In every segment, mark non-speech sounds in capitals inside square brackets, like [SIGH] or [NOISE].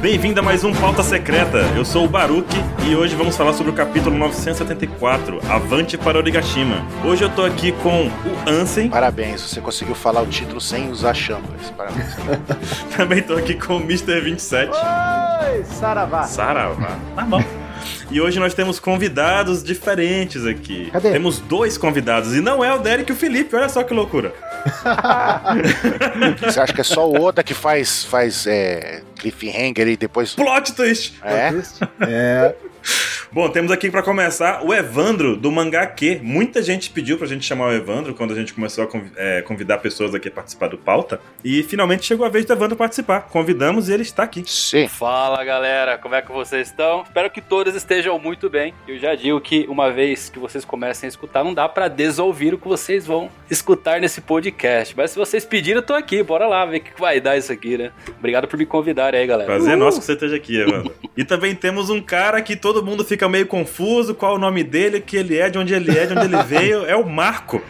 Bem-vindo a mais um Pauta Secreta. Eu sou o Baruki e hoje vamos falar sobre o capítulo 974, Avante para Origashima. Hoje eu tô aqui com o Ansem. Parabéns, você conseguiu falar o título sem usar chambres. Parabéns. [LAUGHS] Também tô aqui com o Mr. 27. Oi, Saravá. Saravá. Tá bom. E hoje nós temos convidados diferentes aqui. Cadê? Temos dois convidados e não é o Derek e o Felipe, olha só que loucura. [LAUGHS] Você acha que é só o Oda que faz, faz é, cliffhanger e depois. Plot twist! É? É, Bom, temos aqui pra começar o Evandro do Mangá Q. Muita gente pediu pra gente chamar o Evandro quando a gente começou a é, convidar pessoas aqui a participar do pauta. E finalmente chegou a vez do Evandro participar. Convidamos e ele está aqui. Sim. Fala galera, como é que vocês estão? Espero que todos estejam muito bem. Eu já digo que uma vez que vocês comecem a escutar, não dá pra desouvir o que vocês vão escutar nesse podcast. Mas se vocês pedirem, eu tô aqui, bora lá ver o que que vai dar isso aqui, né? Obrigado por me convidarem aí, galera. Prazer nosso que você esteja aqui, Evandro. e também temos um cara que todo mundo fica meio confuso qual o nome dele, que ele é, de onde ele é, de onde ele [LAUGHS] veio. É o Marco.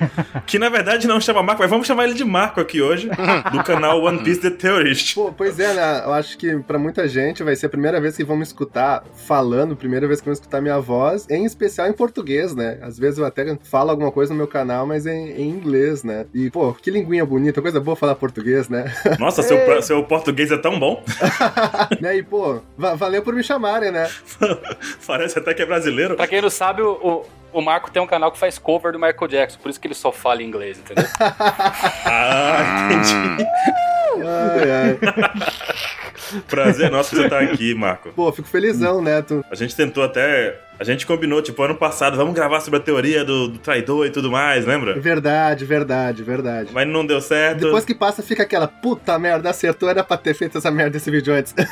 Que na verdade não chama Marco, mas vamos chamar ele de Marco aqui hoje, do canal One Piece The Theorist. pô, pois é, né? Eu acho que pra muita gente vai ser a primeira vez que vão me escutar falando, primeira vez que vão escutar minha voz, em especial em português, né? Às vezes eu até falo alguma coisa no meu canal, mas em, em inglês, né? E, pô, que linguinha bonita, coisa boa falar português, né? Nossa, seu, [LAUGHS] seu português é tão bom. [LAUGHS] né? E, pô, va- valeu por me chamarem, né? Parece até que é brasileiro. Pra quem não sabe, o, o, Marco tem um canal que faz cover do Michael Jackson, por isso que ele só fala inglês, entendeu? [LAUGHS] Ah, entendi. Ai, ai. Prazer nosso que você tá aqui, Marco. Pô, fico felizão, né? Tu... A gente tentou até. A gente combinou, tipo, ano passado, vamos gravar sobre a teoria do, do traidor e tudo mais, lembra? Verdade, verdade, verdade. Mas não deu certo. Depois que passa, fica aquela puta merda, acertou, era pra ter feito essa merda desse vídeo antes. [LAUGHS]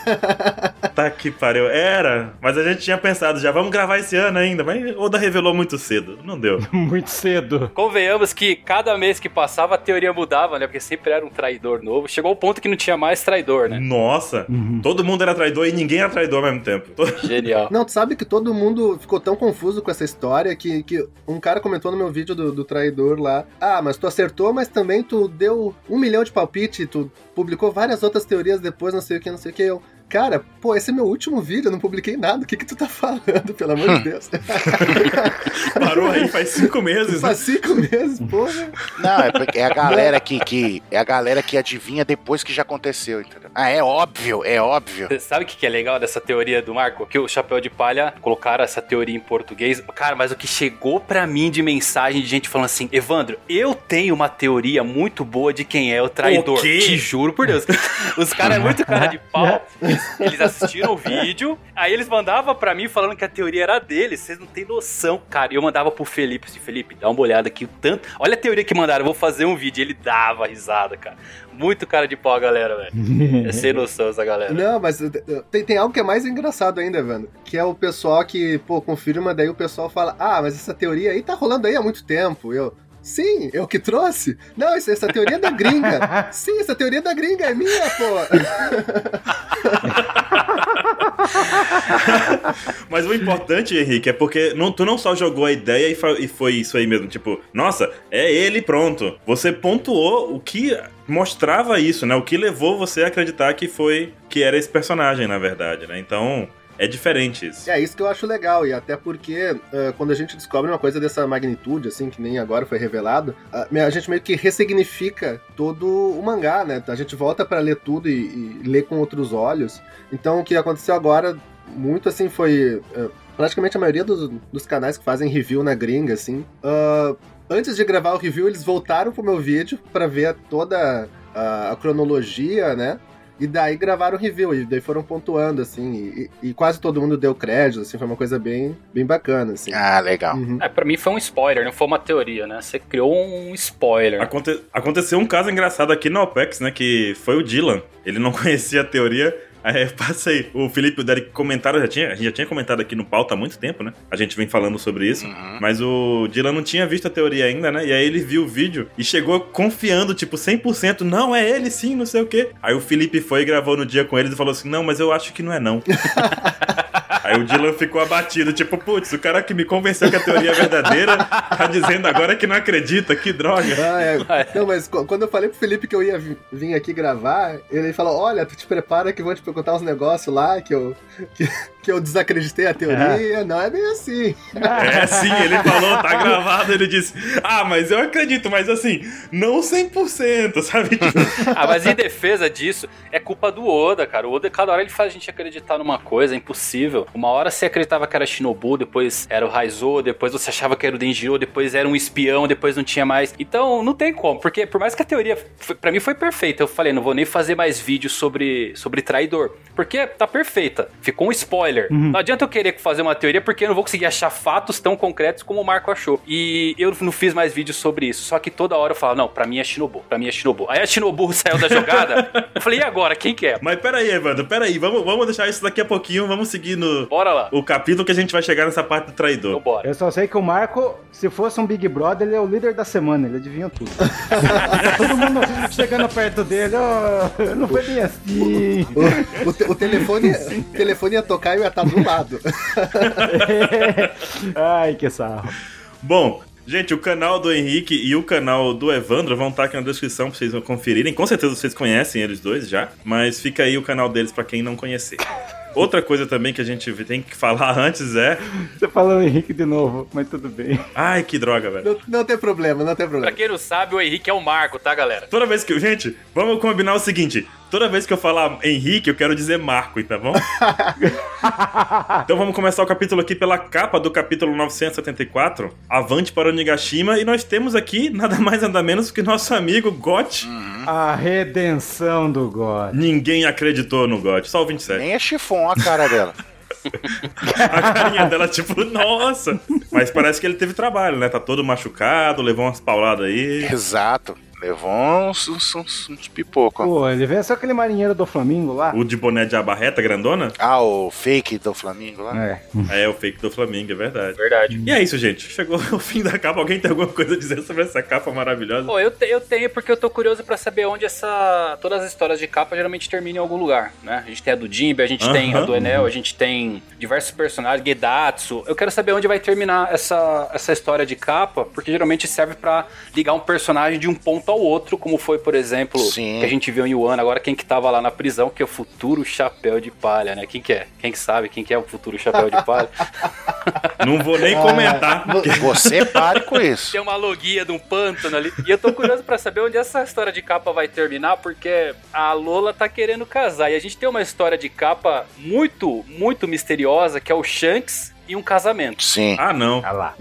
Tá que pariu. Era, mas a gente tinha pensado já, vamos gravar esse ano ainda, mas Oda revelou muito cedo. Não deu. [LAUGHS] Muito cedo. Convenhamos que cada mês que passava a teoria mudava, né? Porque sempre era um traidor novo. Chegou o ponto que não tinha mais traidor, né? Nossa, todo mundo era traidor e ninguém era traidor ao mesmo tempo. Genial. Não, tu sabe que todo mundo ficou tão confuso com essa história que, que um cara comentou no meu vídeo do, do traidor lá. Ah, mas tu acertou, mas também tu deu um milhão de palpite, tu publicou várias outras teorias depois, não sei o que, não sei o que. Eu, cara, pô, esse é meu último vídeo, eu não publiquei nada. O que que tu tá falando, pelo amor de [LAUGHS] Deus? [LAUGHS] Parou aí faz cinco meses. né? Faz cinco meses, porra. Não, é, porque é a galera que, que. É a galera que adivinha depois que já aconteceu, entendeu? Ah, é óbvio, é óbvio. Você Sabe o que que é legal dessa teoria do Marco? Que o Chapéu de Palha colocaram essa teoria em português. Cara, mas o que chegou pra mim de mensagem de gente falando assim: Evandro, eu tenho uma teoria muito boa de quem é o traidor. O quê? Te juro por Deus. [LAUGHS] Os caras é muito cara de pau. Eles, eles assistiram o vídeo, aí eles mandavam pra mim falando que a teoria era deles. Vocês não têm noção, cara. E eu mandava pro Felipe assim: Felipe, dá uma olhada aqui. O tanto... Olha a teoria que mandaram, eu vou fazer um vídeo. Ele dava risada, cara. Muito cara de pau, a galera, velho. É sem [LAUGHS] noção essa galera. Não, mas tem, tem algo que é mais engraçado ainda, Evandro. Que é o pessoal que, pô, confirma, daí o pessoal fala: Ah, mas essa teoria aí tá rolando aí há muito tempo. Eu. Sim, eu que trouxe? Não, isso- essa teoria é da gringa. [LAUGHS] Sim, essa teoria é da gringa, é minha, pô. [LAUGHS] Mas o importante, Henrique, é porque não, tu não só jogou a ideia e, e foi isso aí mesmo. Tipo, nossa, é ele pronto. Você pontuou o que mostrava isso, né? O que levou você a acreditar que foi que era esse personagem, na verdade, né? Então, é diferente isso. É isso que eu acho legal, e até porque uh, quando a gente descobre uma coisa dessa magnitude, assim, que nem agora foi revelado, a, a gente meio que ressignifica todo o mangá, né? A gente volta pra ler tudo e, e ler com outros olhos. Então o que aconteceu agora, muito assim, foi. uh, praticamente a maioria dos, dos canais que fazem review na gringa, assim. uh, antes de gravar o review, eles voltaram pro meu vídeo pra ver toda a, a cronologia, né? E daí gravaram o review, e daí foram pontuando, assim, e, e quase todo mundo deu crédito, assim, foi uma coisa bem, bem bacana, assim. Ah, legal. Uhum. É, pra mim foi um spoiler, não foi uma teoria, né? Você criou um spoiler. Aconte- aconteceu um caso engraçado aqui no OPEX, né? Que foi o Dylan. Ele não [LAUGHS] conhecia a teoria. Aí eu passei. O Felipe e o Derek comentaram, já tinha, a gente já tinha comentado aqui no pauta há muito tempo, né? A gente vem falando sobre isso. Uhum. Mas o Dylan não tinha visto a teoria ainda, né? E aí ele viu o vídeo e chegou confiando, tipo, 100%. Não, é ele sim, não sei o quê. Aí o Felipe foi e gravou no dia com eles e falou assim: Não, mas eu acho que não é não. [LAUGHS] Aí o Dylan ficou abatido, tipo, putz, o cara que me convenceu que a teoria é verdadeira tá dizendo agora que não acredita, que droga. Ah, é. [LAUGHS] Não, mas qu- quando eu falei pro Felipe que eu ia vi- vir aqui gravar, ele falou: Olha, tu te prepara que vão te perguntar uns negócios lá que eu, que, que eu desacreditei a teoria. Não é bem assim. É, sim, ele falou, tá gravado, ele disse, ah, mas eu acredito, mas assim, não 100%, sabe? [LAUGHS] Ah, mas em defesa disso, é culpa do Oda, cara. O Oda, cada hora ele faz a gente acreditar numa coisa, é impossível. Uma hora você acreditava que era Shinobu, depois era o Raizo, depois você achava que era o Denjiro, depois era um espião, depois não tinha mais. Então, não tem como, porque por mais que a teoria, pra mim foi perfeita, eu falei, não vou nem fazer mais vídeos sobre, sobre traidor, porque tá perfeita. Ficou um spoiler. Não adianta eu querer fazer uma teoria, porque eu não vou conseguir achar fatos tão concretos como o Marco achou. E eu não fiz mais vídeos sobre isso, só que toda hora eu falava, não, pra mim é Shinobu, pra mim é Shinobu. Aí a Shinobu [LAUGHS] saiu da jogada, eu falei, e agora, quem que é? Mas peraí, Evandro, peraí, vamos, vamos deixar isso daqui a pouquinho, vamos seguir no Bora lá. o capítulo que a gente vai chegar nessa parte do Então traidor. bora. Eu só sei que o Marco, se fosse um Big Brother, ele é o líder da semana, ele adivinha tudo. [LAUGHS] Todo mundo chegando perto dele, ó, não foi bem assim. O, o te- o telefone, o telefone ia tocar e eu ia estar do lado. [LAUGHS] Ai, que sarro. Bom, gente, o canal do Henrique e o canal do Evandro vão estar aqui na descrição pra vocês conferirem. Com certeza vocês conhecem eles dois já, mas fica aí o canal deles pra quem não conhecer. Outra coisa também que a gente tem que falar [LAUGHS] antes é. Você falou Henrique de novo, mas tudo bem. Ai, que droga, velho. Não, não tem problema, não tem Pra problema. quem não sabe, o Henrique é o Marco, tá, galera? Toda vez que. Gente, vamos combinar o seguinte: toda vez que eu falar Henrique, eu quero dizer Marco, tá bom? [LAUGHS] então vamos começar o capítulo aqui pela capa do capítulo 974, Avante para o Nigashima, e nós temos aqui nada mais nada menos que nosso amigo Got. A redenção do God. Ninguém acreditou no Got, só o 27. Nem é chifão a cara dela. [LAUGHS] A carinha dela, tipo, nossa! Mas parece que ele teve trabalho, né? Tá todo machucado, levou umas pauladas aí. Exato. Levou uns, uns, uns, uns pipocos. Pô, ele venceu aquele marinheiro do Flamengo lá. O de boné de abarreta grandona? Ah, o fake do Flamengo lá. É. É, o fake do Flamengo, é verdade. Verdade. E é isso, gente. Chegou [LAUGHS] o fim da capa. Alguém tem alguma coisa a dizer sobre essa capa maravilhosa? Pô, eu, te- eu tenho porque eu tô curioso pra saber onde essa. Todas as histórias de capa geralmente terminam em algum lugar, né? A gente tem a do Jimbe, a gente tem a do Enel, a gente tem diversos personagens, Gedatsu. Eu quero saber onde vai terminar essa, essa história de capa, porque geralmente serve pra ligar um personagem de um ponto ao outro, como foi, por exemplo, Sim. que a gente viu em Wano, agora quem que tava lá na prisão, que é o futuro chapéu de palha, né? Quem que é? Quem que sabe quem que é o futuro chapéu de palha? [LAUGHS] Não vou Ah, nem comentar. Você pare com isso. Tem uma logia de um pântano ali. E eu tô curioso pra saber onde essa história de capa vai terminar, porque a Lola tá querendo casar. E a gente tem uma história de capa muito, muito misteriosa, que é o Shanks e um casamento. Sim. Ah, não. Olha lá.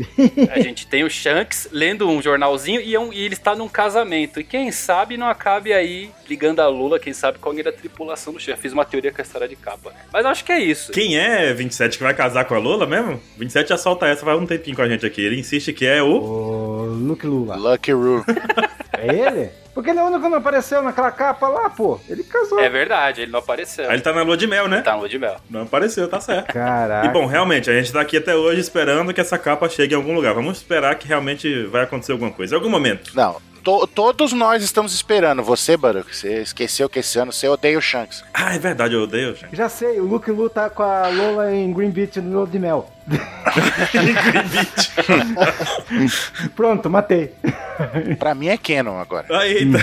A gente tem o Shanks lendo um jornalzinho e, é um- e ele está num casamento. E quem sabe não acabe aí ligando a Lula, quem sabe com alguém da tripulação do Shanks. Fiz uma teoria com a história de capa, né? Mas acho que é isso. Quem é 27 que vai casar com a Lola mesmo? 27 já solta essa, vai um tempinho com a gente aqui. Ele insiste que é o. O Luke Lula. Lucky Roo. [LAUGHS] É ele? Porque ele é o único que não apareceu naquela capa lá, pô. Ele casou. É verdade, ele não apareceu. Aí ele tá na lua de mel, né? Tá no lua de mel. Não apareceu, tá certo. Caraca. E bom, realmente, a gente tá aqui até hoje esperando que essa capa chegue em algum lugar. Vamos esperar que realmente vai acontecer alguma coisa. Em algum momento. Não, to- todos nós estamos esperando. Você, Baruch, você esqueceu que esse ano você odeia o Shanks. Ah, é verdade, eu odeio, gente. Já sei, o Luke Lu tá com a Lola em Green Beach no Lua de Mel. [LAUGHS] [LAUGHS] Pronto, matei. [LAUGHS] Pra mim é Canon agora. Ah, eita.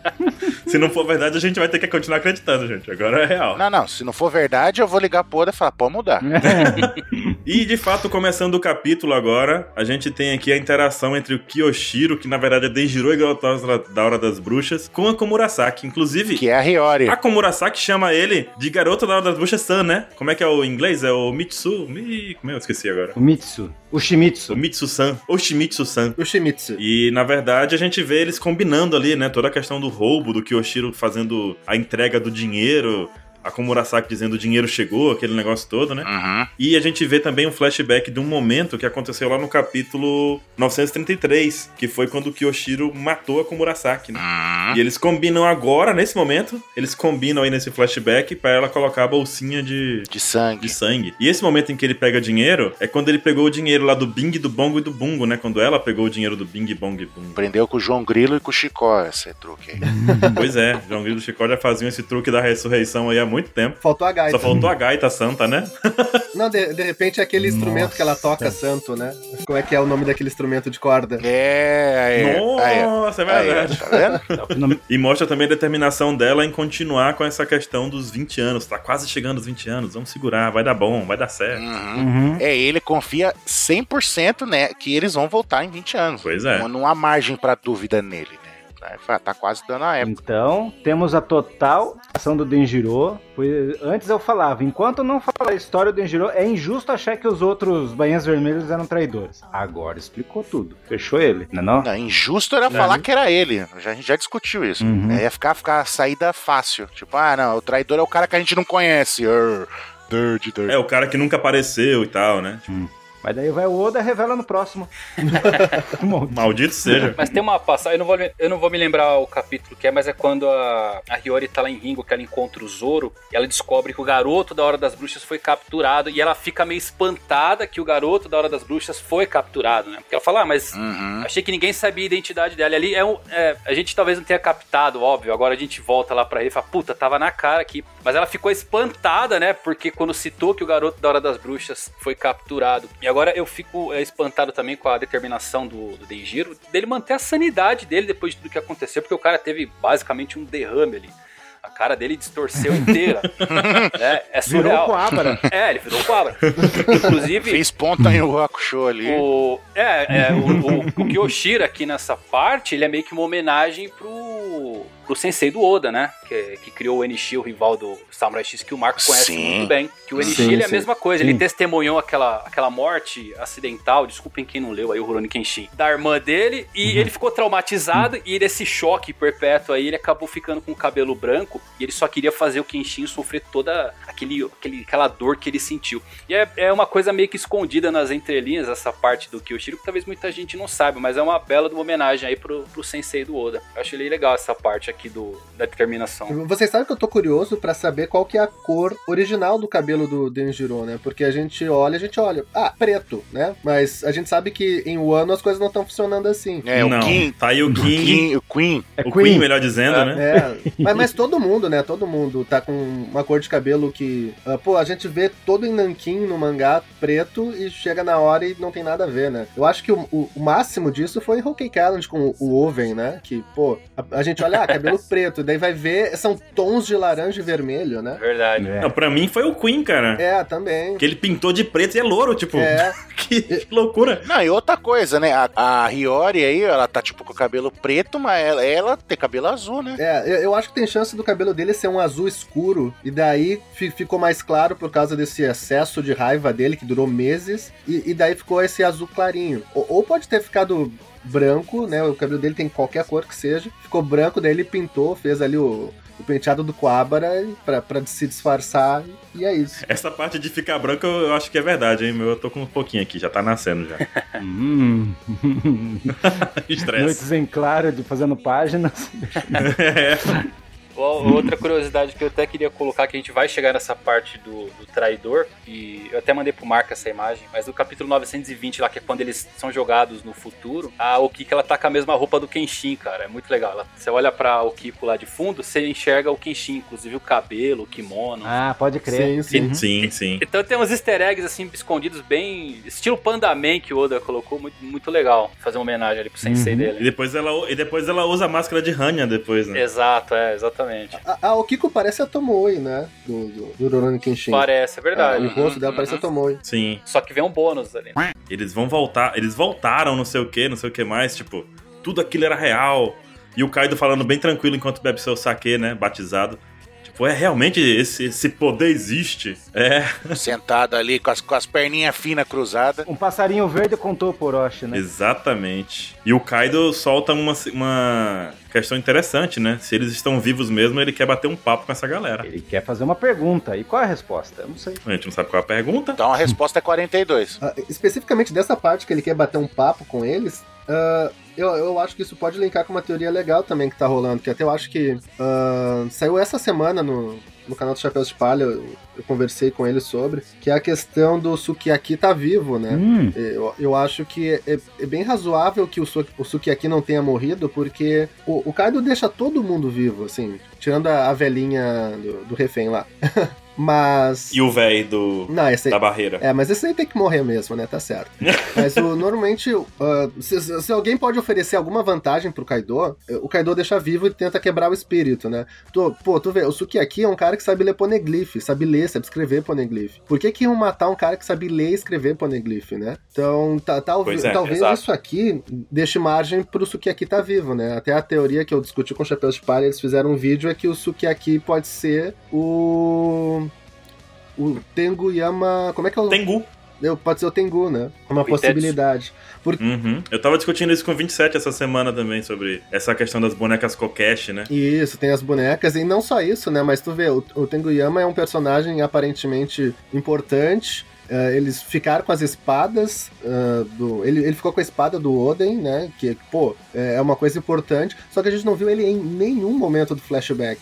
[LAUGHS] Se não for verdade, a gente vai ter que continuar acreditando, gente. Agora é real. Não, não, se não for verdade, eu vou ligar pro Oda e falar, pode mudar. [LAUGHS] E de fato, começando o capítulo agora, a gente tem aqui a interação entre o Kiyoshiro, que na verdade é Denjiro e Garotosa da Hora das Bruxas, com a Komurasaki. Inclusive, Que é a Hiyori. a Komurasaki chama ele de Garota da Hora das Bruxas San, né? Como é que é o inglês? É o Mitsu. Mi... Como é? Eu esqueci agora. O Mitsu. O O Shimitsu. Mitsu-san. Ou Shimitsu-san. O Shimizu. E na verdade a gente vê eles combinando ali, né? Toda a questão do roubo, do Kiyoshiro fazendo a entrega do dinheiro, a Komurasaki dizendo o dinheiro chegou, aquele negócio todo, né? Uhum. E a gente vê também um flashback de um momento que aconteceu lá no capítulo 933, que foi quando o Kiyoshiro matou a Komurasaki, né? Uhum. E eles combinam agora, nesse momento, eles combinam aí nesse flashback pra ela colocar a bolsinha de, De sangue. de sangue. E esse momento em que ele pega dinheiro é quando ele pegou o dinheiro lá do Bing, do Bongo e do Bungo, né? Quando ela pegou o dinheiro do Bing, Bong e Bungo. Prendeu com o João Grilo e com o Chicó esse truque aí. pois é, João Grilo e Chicó já faziam esse truque da ressurreição aí há muito tempo. Faltou a gaita. Só faltou a gaita santa, né? [LAUGHS] Não, de, de repente é aquele instrumento que ela toca Nossa. santo, né? Como é que é o nome daquele instrumento de corda? É, aí, Nossa, é aí, verdade. tá [LAUGHS] E mostra também a determinação dela em continuar com essa questão dos 20 anos. Tá quase chegando aos 20 anos, vamos segurar, vai dar bom, vai dar certo. Uhum. Uhum. É, ele confia 100% né, que eles vão voltar em 20 anos. Pois é. Não, não há margem pra dúvida nele, né? Fala, Tá quase dando a época. Então, temos a total ação do Denjiro. Antes eu falava, enquanto não falar a história do Denjiro, é injusto achar que os outros Bainhas Vermelhos eram traidores. Agora explicou tudo. Fechou ele, não é não? Não, injusto era falar que era ele. Já- A gente já discutiu isso. Uhum. É, ia ficar, ficar saída fácil. Tipo, ah, não, o traidor é o cara que a gente não conhece. Arr, Dirty, dirty. É, o cara que nunca apareceu e tal, né? Mas daí vai o Oda e revela no próximo. [LAUGHS] Maldito. Maldito seja. Mas tem uma passagem, eu não, vou, eu não vou me lembrar o capítulo que é, mas é quando a, a Hiyori tá lá em Ringo, que ela encontra o Zoro, e ela descobre que o garoto da Hora das Bruxas foi capturado, e ela fica meio espantada que o garoto da Hora das Bruxas foi capturado, né? Porque ela fala, ah, mas Uhum. achei que ninguém sabia a identidade dela. E ali é um. é, a gente talvez não tenha captado, óbvio. Agora a gente volta lá pra ele e fala, puta, tava na cara aqui. Mas ela ficou espantada, né? Porque quando citou que o garoto da Hora das Bruxas foi capturado. E agora eu fico é, espantado também com a determinação do, do Denjiro dele manter a sanidade dele depois de tudo que aconteceu, porque o cara teve basicamente um derrame ali. A cara dele distorceu inteira. né? [LAUGHS] É Virou surreal. Coabra. É, ele virou cobra. Inclusive. Fez ponta em o Hakusho ali. O, é, é, o, o, o Kyoshira aqui nessa parte, ele é meio que uma homenagem pro, pro sensei do Oda, né? Que, que criou o Enishi, o rival do Samurai X, que o Marco conhece Sim. muito bem. Que o Enishi Sim, ele é a mesma coisa, Sim. ele testemunhou aquela, aquela morte acidental, desculpem quem não leu aí o Rurouni Kenshin, da irmã dele, e ele ficou traumatizado, e desse choque perpétuo aí, ele acabou ficando com o cabelo branco, e ele só queria fazer o Kenshin sofrer toda aquele, aquele, aquela dor que ele sentiu. E é, é uma coisa meio que escondida nas entrelinhas, essa parte do Kyoshiro, que talvez muita gente não saiba, mas é uma bela de uma homenagem aí pro, pro sensei do Oda. Eu achei legal essa parte aqui do, da determinação. Vocês sabem que eu tô curioso pra saber qual que é a cor original do cabelo do Denjiro, né? Porque a gente olha, a gente olha, ah, preto, né? Mas a gente sabe que em Wano as coisas não estão funcionando assim. É, não, o Kim, tá aí o Kim, o Queen. É o Queen. Queen, melhor dizendo, É. né? É, mas, mas todo mundo, né? Todo mundo tá com uma cor de cabelo que. ah, pô, a gente vê todo em Nankin no mangá preto e chega na hora e não tem nada a ver, né? Eu acho que o, o- o máximo disso foi em Hokey Challenge com o Oven, né? Que, pô, a, a gente olha, ah, cabelo [LAUGHS] preto, daí vai ver, são tons de laranja e vermelho, né? Verdade. É. Não, pra mim foi o Queen, cara. É, também. Que ele pintou de preto e é louro, tipo. É, que, [LAUGHS] que loucura. Não, e outra coisa, né? A, a Hiyori aí, ela tá tipo com o cabelo preto, mas ela, ela tem cabelo azul, né? é, eu, eu acho que tem chance do cabelo dele ser um azul escuro, e daí fi- ficou mais claro por causa desse excesso de raiva dele, que durou meses, e, e daí ficou esse azul clarinho. Ou, ou pode ter ficado branco, né? O cabelo dele tem qualquer cor que seja. Ficou branco, daí ele pintou, fez ali o, o penteado do Coabra pra, pra se disfarçar, e é isso. Essa parte de ficar branco eu eu acho que é verdade, hein? meu? Eu tô com um pouquinho aqui, já tá nascendo já. [LAUGHS] Hum. [LAUGHS] Estresse. Noites em claro de fazendo páginas. Ó, [LAUGHS] Outra curiosidade que eu até queria colocar, que a gente vai chegar nessa parte do, do traidor, e eu até mandei pro Marco essa imagem, mas no capítulo 920 lá, que é quando eles são jogados no futuro, a Okiko ela tá com a mesma roupa do Kenshin, cara, é muito legal. Ela- você olha pra Okiko lá de fundo, você enxerga o Kenshin, inclusive o cabelo, o kimono. Ah, pode crer. Sim, sim. Sim, sim. Então tem uns easter eggs assim escondidos bem estilo Panda Man que o Oda colocou, muito, muito legal. Fazer uma homenagem ali pro sensei Uhum. E dele. depois ela, e depois ela usa a máscara de Hanya depois, né? Exato, é, exatamente. A, a Okiko parece a Tomoe, né? Do, do, do Rurouni Kenshin. Parece, é Ah, verdade. o rosto dela Uhum. parece a Tomoe. Sim. Só que vem um bônus ali. Eles vão voltar, eles voltaram, não sei o que, não sei o que mais, tipo, tudo aquilo era real. E o Kaido falando bem tranquilo enquanto bebe seu saque, né? Batizado. Tipo, é realmente esse, esse poder existe. É, Sentado ali com as, com as perninhas finas cruzadas. Um passarinho verde contou por Orochi, né? exatamente. E o Kaido solta uma, uma questão interessante, né? Se eles estão vivos mesmo, ele quer bater um papo com essa galera. Ele quer fazer uma pergunta. E qual é a resposta? Eu não sei. A gente não sabe qual é a pergunta. Então a resposta é 42. Ah, especificamente dessa parte que ele quer bater um papo com eles, ah, eu, eu acho que isso pode linkar com uma teoria legal também que tá rolando, que até eu acho que ah, saiu essa semana no, no canal do Chapéu de Palha, eu, eu conversei com ele sobre, que é a questão do Sukiyaki tá vivo, né? Hum, Eu, eu acho que é, é bem razoável que o, Su, o Sukiyaki não tenha morrido, porque o, o Kaido deixa todo mundo vivo, assim, tirando a, a velhinha do, do refém lá. [LAUGHS] Mas. E o velho do Não, esse aí, da barreira. é, mas esse aí tem que morrer mesmo, né? Tá certo. [LAUGHS] Mas o, normalmente, uh, se, se- alguém pode oferecer alguma vantagem pro Kaido, eh, o Kaido deixa vivo e tenta quebrar o espírito, né? Tu, pô, tu vê, o Sukiyaki é um cara que sabe ler poneglyph, sabe ler, sabe escrever poneglyph. Por que que iam matar um cara que sabe ler e escrever poneglyph, né? Então, tá, é, talvez exato. isso aqui deixe margem pro Sukiyaki tá vivo, né? Até a teoria que eu discuti com o Chapéu de Palha, eles fizeram um vídeo, é que o Sukiyaki pode ser o... O Tengu Yama... Como é que é o... Tengu. Eu- Pode ser o Tengu, né? É uma Itetsu. possibilidade. Uhum. Eu tava discutindo isso com o 27 essa semana também, sobre essa questão das bonecas Kokeshi, né? Isso, tem as bonecas, e não só isso, né? Mas tu vê, o, o Tengu Yama é um personagem aparentemente importante. eh, eles ficaram com as espadas ah, do. Ele, ele ficou com a espada do Oden, né? Que, pô, é é uma coisa importante. Só que a gente não viu ele em nenhum momento do flashback.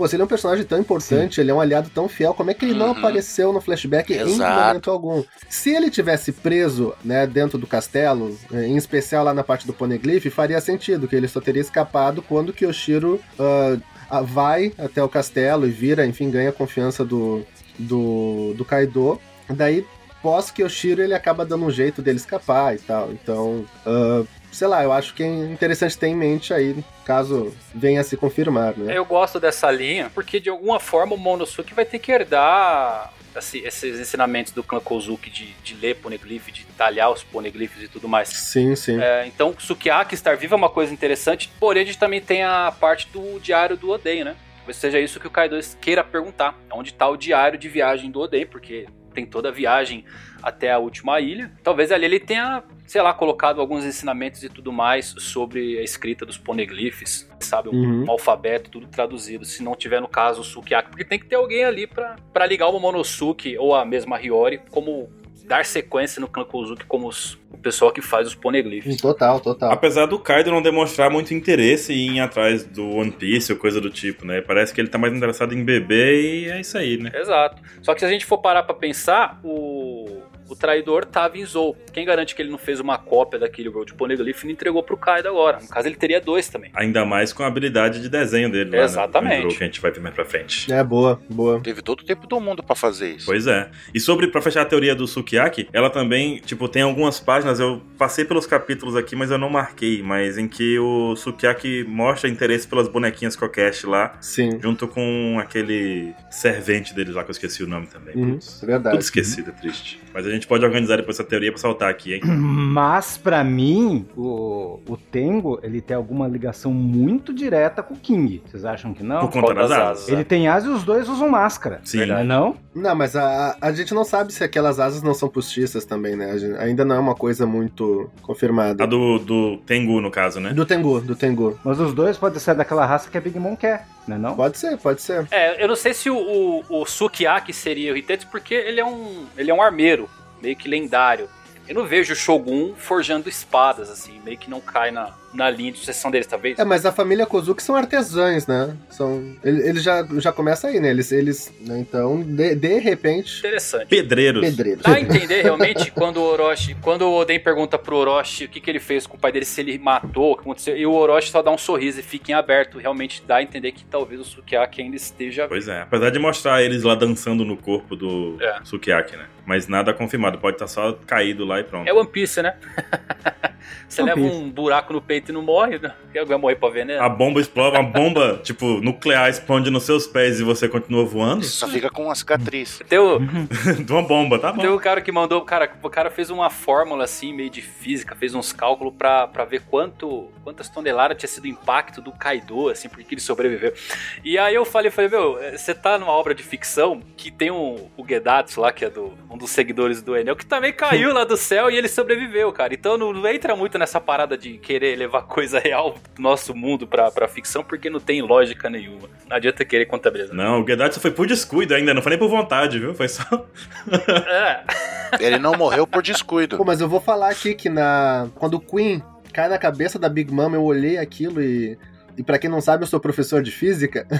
Pô, se ele é um personagem tão importante, ele é um aliado tão fiel, como é que ele não Uhum. apareceu no flashback em Exato. momento algum? Se ele tivesse preso, né, dentro do castelo, eh, em especial lá na parte do Poneglyph, faria sentido, que ele só teria escapado quando Kyoshiro ah, vai até o castelo e vira, enfim, ganha a confiança do, do, do Kaido. Daí, pós Kyoshiro, ele acaba dando um jeito dele escapar e tal. Então, ah, sei lá, eu acho que é interessante ter em mente aí, caso venha a se confirmar, né? Eu gosto dessa linha, porque de alguma forma o Monosuke vai ter que herdar assim, esses ensinamentos do clã Kozuki de, de ler poneglyph, de talhar os poneglyphs e tudo mais. Sim, sim. É, então, Sukiyaki estar vivo é uma coisa interessante, porém a gente também tem a parte do diário do Oden, né? Talvez seja isso que o Kaido queira perguntar. Onde está o diário de viagem do Oden, porque tem toda a viagem até a última ilha. Talvez ali ele tenha, sei lá, colocado alguns ensinamentos e tudo mais sobre a escrita dos poneglyphs, sabe? Um, Uhum. um alfabeto, tudo traduzido. Se não tiver, no caso, o Sukiyaki. Porque tem que ter alguém ali pra pra ligar o Momonosuke ou a mesma Hiyori como dar sequência no clã Kozuki como os- o pessoal que faz os poneglyphs. Total, total. Apesar do Kaido não demonstrar muito interesse em ir atrás do One Piece ou coisa do tipo, né? Parece que ele tá mais interessado em beber e é isso aí, né? Exato. Só que se a gente for parar pra pensar, o, o traidor tava em Zou. Quem garante que ele não fez uma cópia daquele Road Poneglyph e não entregou pro Kaido agora? No caso, ele teria dois também. Ainda mais com a habilidade de desenho dele lá, Exatamente. Né? No que a gente vai ver mais pra frente. É, boa, boa. Teve todo o tempo do mundo pra fazer isso. Pois é. E sobre, pra fechar a teoria do Sukiyaki, ela também, tipo, tem algumas páginas, eu passei pelos capítulos aqui, mas eu não marquei, mas em que o Sukiyaki mostra interesse pelas bonequinhas Kokeshi lá, Sim. junto com aquele servente deles lá, que eu esqueci o nome também. Uhum, verdade. Tudo esquecido, é triste. Mas a gente pode organizar depois essa teoria pra saltar aqui, hein? [CLEARS THROAT] Mas, pra mim, o, o Tengo, ele tem alguma ligação muito direta com o King. Vocês acham que não? Por conta das asas. asas. Ele tem asa e os dois usam máscara. Sim. Não é não? Não, mas a, a gente não sabe se aquelas asas não são postiças também, né? A gente- ainda não é uma coisa muito confirmada. A do, do Tengu, no caso, né? Do Tengu, do Tengu. Mas os dois podem ser daquela raça que a Big Mom quer, não é não? Pode ser, pode ser. É, eu não sei se o, o, o Sukiyaki seria o Hitetsu, porque ele é um, ele é um armeiro, meio que lendário. Eu não vejo o Shogun forjando espadas, assim, meio que não cai na, na linha de sucessão deles, talvez. É, mas a família Kozuki são artesãs, né? São, ele, ele já, já começa aí, né? Eles, eles né? então, de, de repente, Interessante. Pedreiros. pedreiros. Dá a entender realmente quando o Orochi, quando o Oden pergunta pro Orochi o que, que ele fez com o pai dele, se ele matou, o que aconteceu, e o Orochi só dá um sorriso e fica em aberto, realmente dá a entender que talvez o Sukiyaki ainda esteja Pois é, apesar de mostrar eles lá dançando no corpo do É. Sukiyaki, né? Mas nada confirmado, pode estar só caído lá e pronto. É One Piece, né? [LAUGHS] Você One leva Piece. um buraco no peito e não morre, né? Porque alguém vai morrer pra veneno. A bomba explode, uma bomba, [LAUGHS] tipo, nuclear explode nos seus pés e você continua voando? Só fica com uma cicatriz. [LAUGHS] Tem o, [LAUGHS] De uma bomba, tá tem bom. o cara que mandou, cara, o cara fez uma fórmula assim, meio de física, fez uns cálculos pra, pra ver quanto, quantas toneladas tinha sido o impacto do Kaido, assim, porque ele sobreviveu. E aí eu falei, falei, meu, eh, você tá numa obra de ficção que tem um, o Gedatsu lá, que é do, um dos seguidores do Enel, que também caiu lá do céu e ele sobreviveu, cara. Então não, não entra muito nessa parada de querer levar coisa real do nosso mundo pra, pra ficção, porque não tem lógica nenhuma. Não adianta querer contabilizar. Não, o Gedatsu foi por descuido ainda, não foi nem por vontade, viu? Foi só. [LAUGHS] É. Ele não morreu por descuido. Pô, mas eu vou falar aqui que na quando o Queen cai na cabeça da Big Mom, eu olhei aquilo e. E pra quem não sabe, eu sou professor de física. [LAUGHS]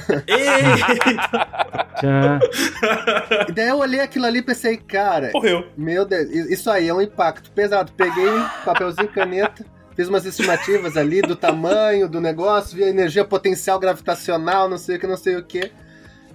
E daí eu olhei aquilo ali e pensei, cara, Morreu. meu Deus, isso aí é um impacto pesado. Peguei um papelzinho, caneta, fiz umas estimativas ali do tamanho do negócio, vi a energia potencial gravitacional, não sei o que, não sei o que.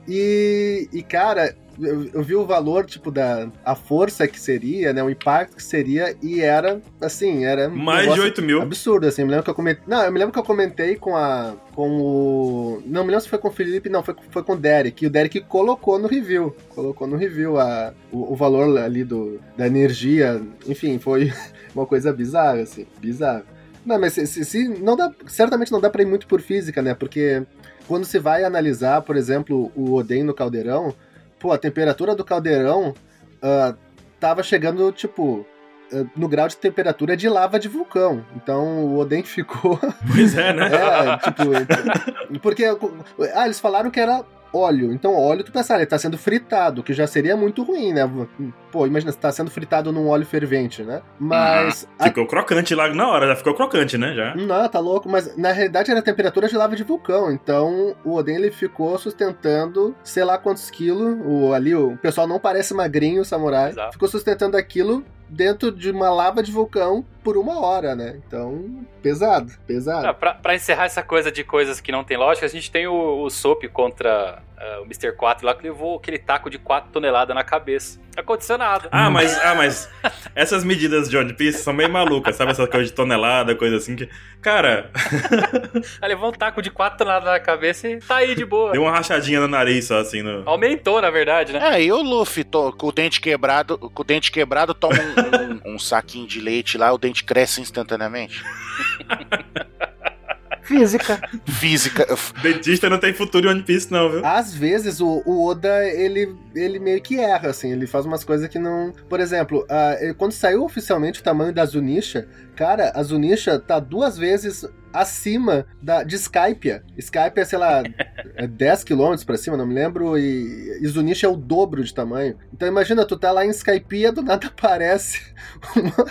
E, e cara, eu, eu vi o valor, tipo, da a força que seria, né? O impacto que seria, e era, assim, era. um Mais de negócio 8 mil. Absurdo, assim. Eu me lembro que eu comentei. Não, eu me lembro que eu comentei com a. Com o. Não me lembro se foi com o Felipe, não, foi, foi com o Derek. E o Derek colocou no review. Colocou no review a, o, o valor ali do, da energia. Enfim, foi uma coisa bizarra, assim. Bizarra. Não, mas se, se, se não dá. Certamente não dá pra ir muito por física, né? Porque quando se vai analisar, por exemplo, o Oden no caldeirão, pô, a temperatura do caldeirão ah, tava chegando, tipo, ah, no grau de temperatura de lava de vulcão. Então o Oden ficou. Pois é, né? [LAUGHS] é, tipo. Porque. Ah, eles falaram que era óleo. Então, óleo, tu pensar, ele tá sendo fritado, que já seria muito ruim, né? Pô, imagina, você tá sendo fritado num óleo fervente, né? Mas. a- Ficou crocante lá na hora, já ficou crocante, né? Já. não, tá louco, mas na realidade era a temperatura de lava de vulcão, então o Oden ele ficou sustentando sei lá quantos quilos, o, ali o pessoal não parece magrinho, o samurai, Exato. ficou sustentando aquilo dentro de uma lava de vulcão por uma hora, né? Então, pesado, pesado. Ah, pra, pra encerrar essa coisa de coisas que não tem lógica, a gente tem o, o Soap contra ah, o Mr. 4 lá, que levou aquele taco de 4 toneladas na cabeça. Não aconteceu nada. Ah, mas, ah, mas essas medidas de One Piece são meio malucas, sabe? Essa coisa de tonelada, coisa assim que. Cara, [LAUGHS] Aí levou um taco de 4 toneladas na cabeça e tá aí de boa. deu uma rachadinha no nariz só assim. No... Aumentou, na verdade, né? É, e o Luffy, to- com o dente quebrado, com o dente quebrado, toma um, um- um saquinho de leite lá, o dente cresce instantaneamente. [LAUGHS] Física. Física. Dentista não tem futuro em One Piece, não, viu? Às vezes o, o Oda ele, ele meio que erra, assim, ele faz umas coisas que não. Por exemplo, ele- quando saiu oficialmente o tamanho da Zunisha, cara, a Zunisha tá duas vezes acima da, de Skypia. Skypia é, sei lá, [LAUGHS] é 10 km pra cima, não me lembro, e, e Zunisha é o dobro de tamanho. Então imagina, tu tá lá em Skypia, do nada [LAUGHS] aparece uma,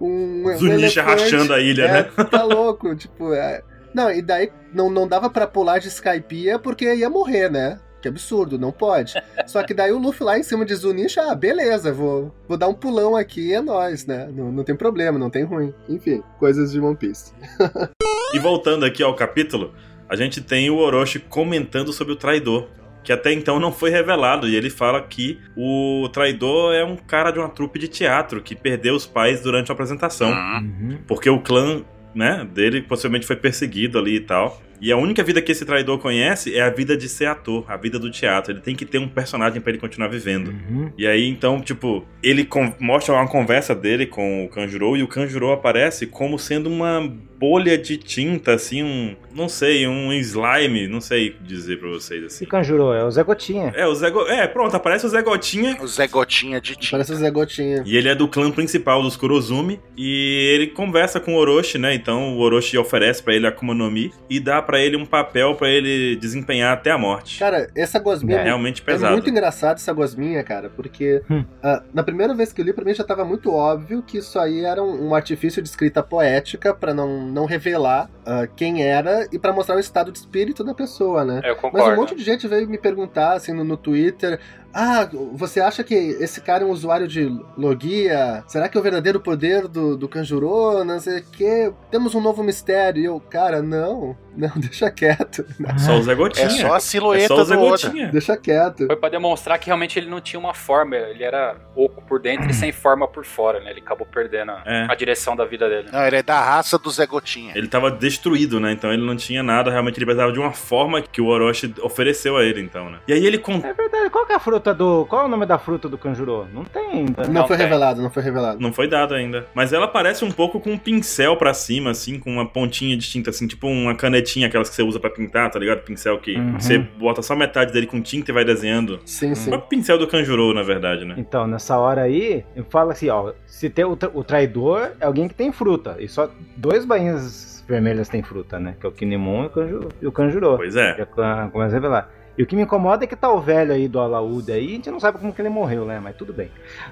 um, um Zunisha elefante. rachando a ilha, É, né? Tá louco, tipo, é. Não, e daí não, não dava pra pular de Skypiea porque ia morrer, né? Que absurdo, não pode. Só que daí o Luffy lá em cima de Zunisha, ah, beleza, vou, vou dar um pulão aqui e é nóis, né? Não, não tem problema, não tem ruim. Enfim, coisas de One Piece. [LAUGHS] E voltando aqui ao capítulo, a gente tem o Orochi comentando sobre o traidor. Que até então não foi revelado, e ele fala que o traidor é um cara de uma trupe de teatro que perdeu os pais durante a apresentação. Uhum. Porque o clã, né, dele possivelmente foi perseguido ali e tal. E a única vida que esse traidor conhece é a vida de ser ator, a vida do teatro. Ele tem que ter um personagem pra ele continuar vivendo. Uhum. E aí, então, tipo, ele mostra uma conversa dele com o Kanjuro e o Kanjuro aparece como sendo uma bolha de tinta, assim, um. Não sei, um slime, não sei dizer pra vocês assim. E Kanjuro? É o Zé Gotinha. É, o Zé Go- É, pronto, aparece o Zé Gotinha. O Zé Gotinha de tinta. Parece o Zé Gotinha. E ele é do clã principal dos Kurozumi. E ele conversa com o Orochi, né? Então o Orochi oferece pra ele a Akuma no Mi e dá pra ele um papel pra ele desempenhar até a morte. Cara, essa gosminha é realmente É pesado. muito engraçado essa gosminha, cara, porque Hum. ah, na primeira vez que eu li, pra mim já tava muito óbvio que isso aí era um, um artifício de escrita poética pra não, não revelar ah, quem era e pra mostrar o estado de espírito da pessoa, né? Eu Mas concordo. um monte de gente veio me perguntar, assim, no, no Twitter. Ah, você acha que esse cara é um usuário de Logia? Será que é o verdadeiro poder do, do Kanjuro? Não sei o quê. Temos um novo mistério. E eu, cara, não. Não, [LAUGHS] deixa quieto. Só o Zé Gotinha. É só a É silhueta só o Zé do Oda. Gotinha. Deixa quieto. Foi pra demonstrar que realmente ele não tinha uma forma, ele era oco por dentro e sem forma por fora, né? Ele acabou perdendo a, É. a direção da vida dele. Não, ele é da raça do Zé Gotinha. Ele tava destruído, né? Então ele não tinha nada, realmente ele precisava de uma forma que o Orochi ofereceu a ele, então, né? E aí ele con- É verdade. Qual que é a fruta do. Qual é o nome da fruta do Kanjuro? Não tem ainda. Não, Não foi tem. revelado, não foi revelado. não foi dado ainda. Mas ela parece um pouco com um pincel pra cima, assim, com uma pontinha de tinta, assim, tipo uma canetinha, aquelas que você usa pra pintar, tá ligado? Pincel que Uhum. você bota só metade dele com tinta e vai desenhando. Sim, sim. É o pincel do Kanjuro, na verdade, né? Então, nessa hora aí, eu falo assim, ó, se tem o, tra- o traidor é alguém que tem fruta. E só dois bainhas vermelhas têm fruta, né? Que é o Kinemon e o Kanjuro. E o Kanjuro. Pois é. Já co- começa a revelar. E o que me incomoda é que tá o velho aí do Alaúde aí, a gente não sabe como que ele morreu, né? Mas tudo bem.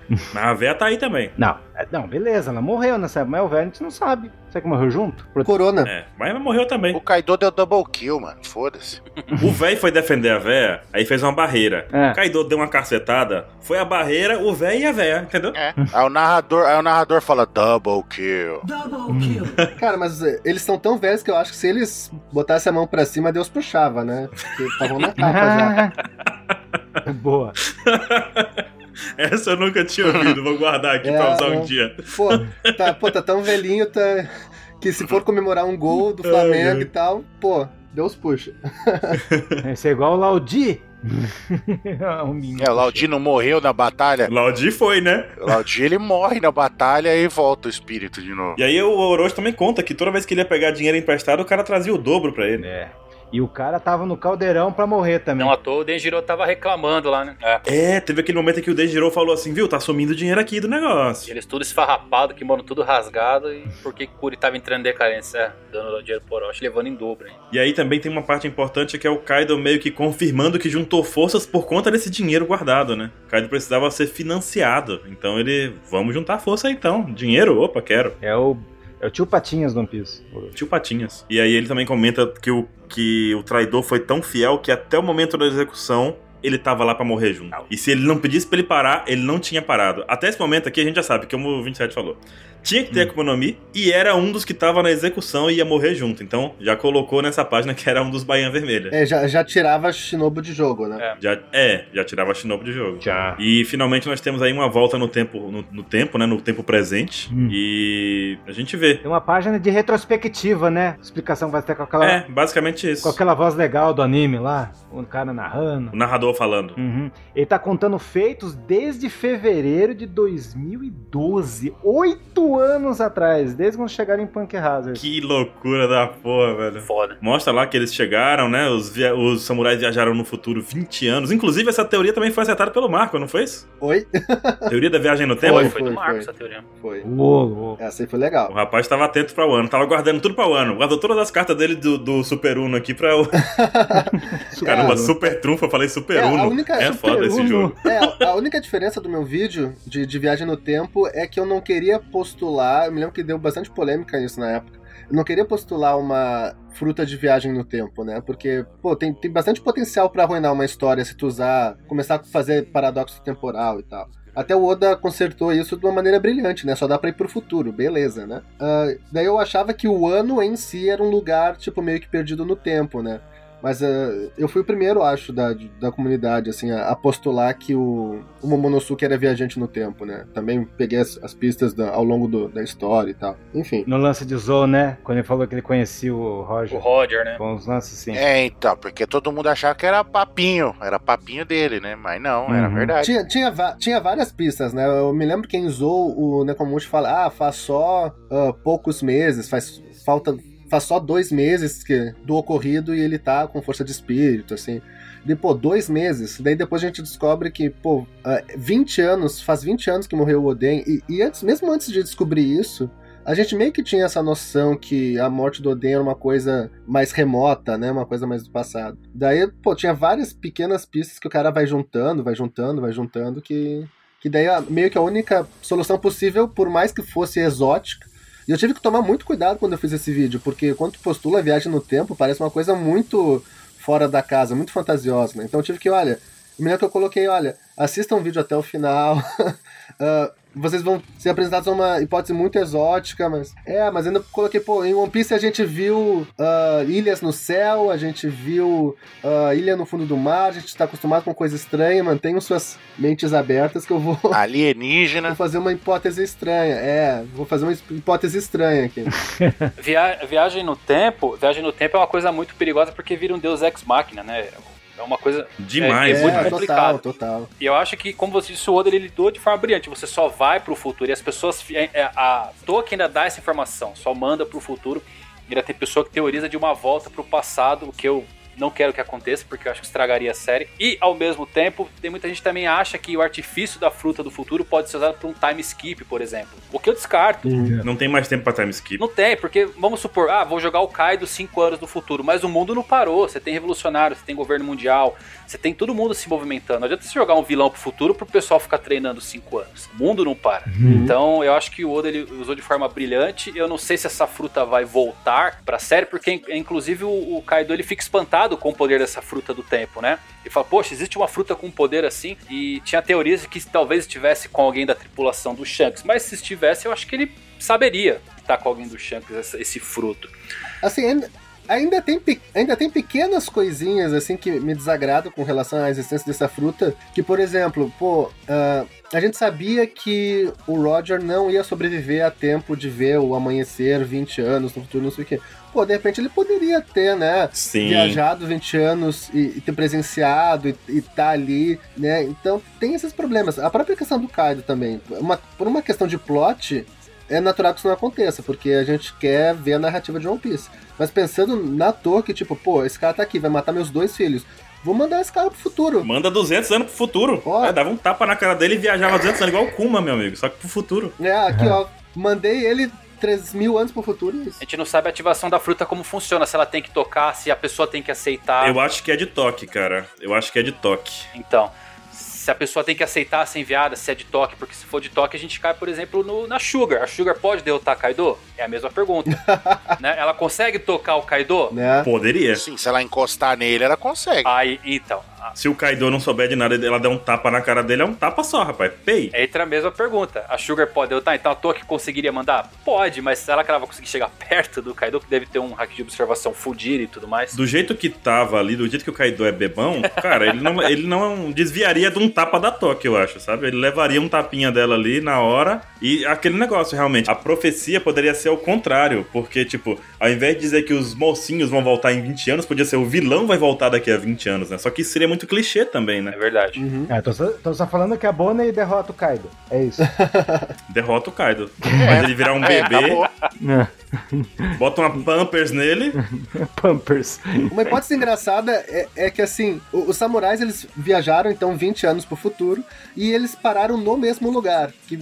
Mas a véia tá aí também. Não, é- não, beleza, ela morreu nessa época, mas o velho a gente não sabe. Será que morreu junto? Por- Corona. É, mas morreu também. O Kaido deu double kill, mano. Foda-se. [LAUGHS] O velho foi defender a véia, aí fez uma barreira. É. O Kaido deu uma cacetada, foi a barreira, o velho e a véia, entendeu? É. Aí o narrador, aí o narrador fala double kill. [LAUGHS] Cara, mas eh, eles são tão velhos que eu acho que se eles botassem a mão pra cima, Deus puxava, né? Porque estavam na capa já. [LAUGHS] Boa. [LAUGHS] Essa eu nunca tinha ouvido, vou guardar aqui [LAUGHS] É, pra usar um é. dia. Pô, tá, pô, tá tão velhinho, tá. Que se for comemorar um gol do [LAUGHS] Flamengo e tal, pô, Deus puxa. Esse é igual o Laudi. um. É, o Laudino morreu na batalha. Laudi foi, né? O Laudino ele morre na batalha e volta o espírito de novo. E aí o Orochi também conta que toda vez que ele ia pegar dinheiro emprestado, o cara trazia o dobro pra ele. É. E o cara tava no caldeirão pra morrer também. Não à toa, o Denjiro tava reclamando lá, né? É. É, teve aquele momento em que o Denjiro falou assim, viu, tá sumindo dinheiro aqui do negócio. Eles tudo esfarrapado, que mano, tudo rasgado. E porque Kuri tava entrando em decadência, é, dando dinheiro pro Orochi, levando em dobro. Hein? E aí também tem uma parte importante que é o Kaido meio que confirmando que juntou forças por conta desse dinheiro guardado, né? O Kaido precisava ser financiado. Então ele, vamos juntar força aí, então. Dinheiro? Opa, quero. É o, é o tio Patinhas do One Piece. Tio Patinhas. E aí ele também comenta que o, que o traidor foi tão fiel que até o momento da execução ele tava lá pra morrer junto. E se ele não pedisse pra ele parar, ele não tinha parado. Até esse momento aqui a gente já sabe, como o 27 falou. Tinha que ter Akuma no Mi e era um dos que tava na execução e ia morrer junto. Então já colocou nessa página que era um dos Baian Vermelha. É, já, já tirava Shinobu de jogo, né? É. Já, é, já tirava Shinobu de jogo. Já. E finalmente nós temos aí uma volta no tempo, no, no tempo, né? No tempo presente. Hum. E a gente vê. Tem uma página de retrospectiva, né? Explicação vai ter com aquela, É, basicamente isso. com aquela voz legal do anime lá. O cara narrando. O narrador falando. Uhum. Ele tá contando feitos desde fevereiro de 2012. Oito anos atrás, desde quando chegaram em Punk Hazard. Que loucura da porra, velho. Foda. Mostra lá que eles chegaram, né? Os, via- os samurais viajaram no futuro 20 anos. Inclusive, essa teoria também foi acertada pelo Marco, não foi isso? Oi? [LAUGHS] Teoria da viagem no tempo? Foi, Foi, foi, do foi, Marcos foi. essa teoria. Foi. Louco. Essa aí foi O legal. rapaz estava atento pra Wano, tava guardando tudo pra Wano. Guardou todas as cartas dele do, do Super Uno aqui pra. [LAUGHS] Caramba, É. Super Trunfo, eu falei Super É, a Uno. única- é Super foda esse Uno. jogo. É, a única diferença do meu vídeo de, de viagem no tempo é que eu não queria postular. Eu me lembro que deu bastante polêmica nisso na época. Eu não queria postular uma fruta de viagem no tempo, né? Porque, pô, tem, tem bastante potencial pra arruinar uma história se tu usar, começar a fazer paradoxo temporal e tal. Até o Oda consertou isso de uma maneira brilhante, né? Só dá pra ir pro futuro, beleza, né? Ah, daí eu achava que o ano em si era um lugar, tipo, meio que perdido no tempo, né? Mas ah, eu fui o primeiro, acho, da, da comunidade, assim, a, a postular que o, o Momonosuke era viajante no tempo, né? Também peguei as, as pistas da- ao longo do- da história e tal. Enfim. No lance de Zou, né? Quando ele falou que ele conhecia o O Roger. Roger, né? Com os lances assim. É, então, porque todo mundo achava que era papinho, era papinho dele, né? Mas não, era Uhum. verdade. Tinha, tinha, tinha várias pistas, né? Eu me lembro que em Zou o Nekomushi fala: ah, faz só ah, poucos meses, faz falta. Faz só dois meses que, do ocorrido e ele tá com força de espírito, assim. Pô, dois meses. Daí depois a gente descobre que, pô, ah, 20 anos, faz 20 anos que morreu o Oden. E, e antes, mesmo antes de descobrir isso, a gente meio que tinha essa noção que a morte do Oden era uma coisa mais remota, né? Uma coisa mais do passado. Daí, pô, tinha várias pequenas pistas que o cara vai juntando, vai juntando, vai juntando, que. Que daí meio que a única solução possível, por mais que fosse exótica. E eu tive que tomar muito cuidado quando eu fiz esse vídeo, porque quando tu postula a viagem no tempo, parece uma coisa muito fora da casa, muito fantasiosa, né? Então eu tive que, olha, eu me lembro que eu coloquei, olha, assistam o vídeo até o final. [LAUGHS] Ah, vocês vão ser apresentados a uma hipótese muito exótica, mas. É, mas ainda coloquei, pô, em One Piece a gente viu ah, ilhas no céu, a gente viu ah, ilha no fundo do mar, a gente tá acostumado com coisa estranha, mantenham suas mentes abertas que eu vou. [LAUGHS] Alienígena. Vou fazer uma hipótese estranha. É, vou fazer uma hipótese estranha aqui. [LAUGHS] Via- viagem no tempo, viagem no tempo é uma coisa muito perigosa porque vira um deus ex machina, né? É uma coisa Demais, É, é muito demais. complicado. total, total. E eu acho que, como você disse, o Oda ele lidou de forma brilhante. Você só vai pro futuro e as pessoas. é, é, a Toque ainda dá essa informação, só manda pro futuro. Ainda tem pessoa que teoriza de uma volta pro passado, o que eu não quero que aconteça, porque eu acho que estragaria a série. E, ao mesmo tempo, tem muita gente também acha que o artifício da fruta do futuro pode ser usado para um time skip, por exemplo. O que eu descarto. Não tem mais tempo pra time skip. Não tem, porque vamos supor, ah, vou jogar o Kaido 5 anos no futuro, mas o mundo não parou. Você tem revolucionário, você tem governo mundial, você tem todo mundo se movimentando. Não adianta você jogar um vilão pro futuro pro pessoal ficar treinando 5 anos. O mundo não para. Então, eu acho que o Oda ele usou de forma brilhante. Eu não sei se essa fruta vai voltar pra série, porque inclusive o, o Kaido ele fica espantado com o poder dessa fruta do tempo, né? Ele fala, poxa, existe uma fruta com poder assim? E tinha teorias de que talvez estivesse com alguém da tripulação do Shanks, mas se estivesse, eu acho que ele saberia estar com alguém do Shanks esse, esse fruto. Assim, ainda, tem, ainda tem pequenas coisinhas assim que me desagradam com relação à existência dessa fruta. Que, por exemplo, pô, ah, a gente sabia que o Roger não ia sobreviver a tempo de ver o amanhecer 20 anos no futuro, não sei o quê. Pô, de repente ele poderia ter, né? Sim. viajado 20 anos e, e ter presenciado e, e tá ali, né? Então tem esses problemas. A própria questão do Kaido também. Uma, por uma questão de plot, é natural que isso não aconteça, porque a gente quer ver a narrativa de One Piece. Mas pensando na toa que, tipo, pô, esse cara tá aqui, vai matar meus dois filhos. Vou mandar esse cara pro futuro. Manda 200 anos pro futuro. Ó. É, dava um tapa na cara dele e viajava 200 anos, igual o Kuma, meu amigo. Só que pro futuro. É, aqui, ó. Mandei ele 3 mil anos pro futuro e isso. A gente não sabe a ativação da fruta como funciona, se ela tem que tocar, se a pessoa tem que aceitar. Eu acho que é de toque, cara. Eu acho que é de toque. Então, se a pessoa tem que aceitar ser enviada, se é de toque, porque se for de toque a gente cai, por exemplo, no- na Sugar. A Sugar pode derrotar Kaido? É a mesma pergunta. [LAUGHS] né? Ela consegue tocar o Kaido? Né? Poderia. Sim, se ela encostar nele, ela consegue. Aí, então, Se o Kaido não souber de nada, ela der um tapa na cara dele, é um tapa só, rapaz. Pei. entra a mesma pergunta. A Sugar pode derrotar? Então a Toque conseguiria mandar? Pode, mas será que ela vai conseguir chegar [LAUGHS] perto do Kaido, que deve ter um hack de observação fudido e tudo mais? Do jeito que tava ali, do jeito que o Kaido é bebão, cara, ele não, ele não desviaria de um tapa da Toque, eu acho, sabe? Ele levaria um tapinha dela ali na hora. E aquele negócio, realmente. A profecia poderia ser o contrário, porque, tipo, ao invés de dizer que os mocinhos vão voltar em 20 anos, podia ser o vilão vai voltar daqui a 20 anos, né? Só que isso seria muito clichê também, É né? verdade. Uhum. É, tô, só- tô só falando que a Bonnie derrota o Kaido. É isso. [LAUGHS] Derrota o Kaido. Faz ele virar um É, bebê, [LAUGHS] bota uma Pampers nele. [LAUGHS] Pampers. Uma hipótese engraçada é, é que, assim, os samurais, eles viajaram, então, 20 anos pro futuro, e eles pararam no mesmo lugar, que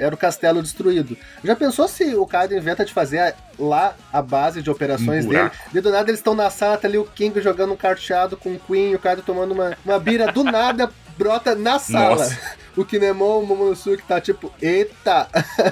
era o castelo destruído. Já pensou se o Kaido inventa de fazer a- lá a base de operações Um dele? E do nada eles estão na sala, tá ali o King jogando um carteado com o Queen, o Kaido tomando uma, uma bira, do nada brota na sala. Nossa. O Kinemon, o Momonosuke tá tipo, eita,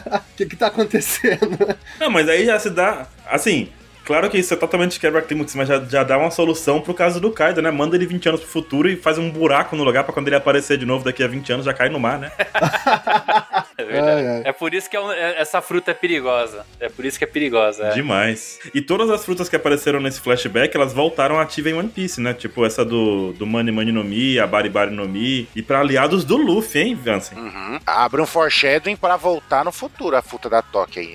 o [LAUGHS] que que tá acontecendo? Não, mas aí já se dá. Assim, claro que isso é totalmente quebra-clímax, mas já, já dá uma solução pro caso do Kaido, né? Manda ele 20 anos pro futuro e faz um buraco no lugar pra quando ele aparecer de novo daqui a 20 anos já cai no mar, né? [LAUGHS] É verdade. Ai, ai. É por isso que é um- é- essa fruta é perigosa. É por isso que é perigosa. é. Demais. E todas as frutas que apareceram nesse flashback, elas voltaram ativas em One Piece, né? Tipo essa do, do Mani Mani no Mi, a Bari Bari no Mi. E pra aliados do Luffy, hein, Vance? Uhum. Abre um foreshadowing pra voltar no futuro, a fruta da Toque aí.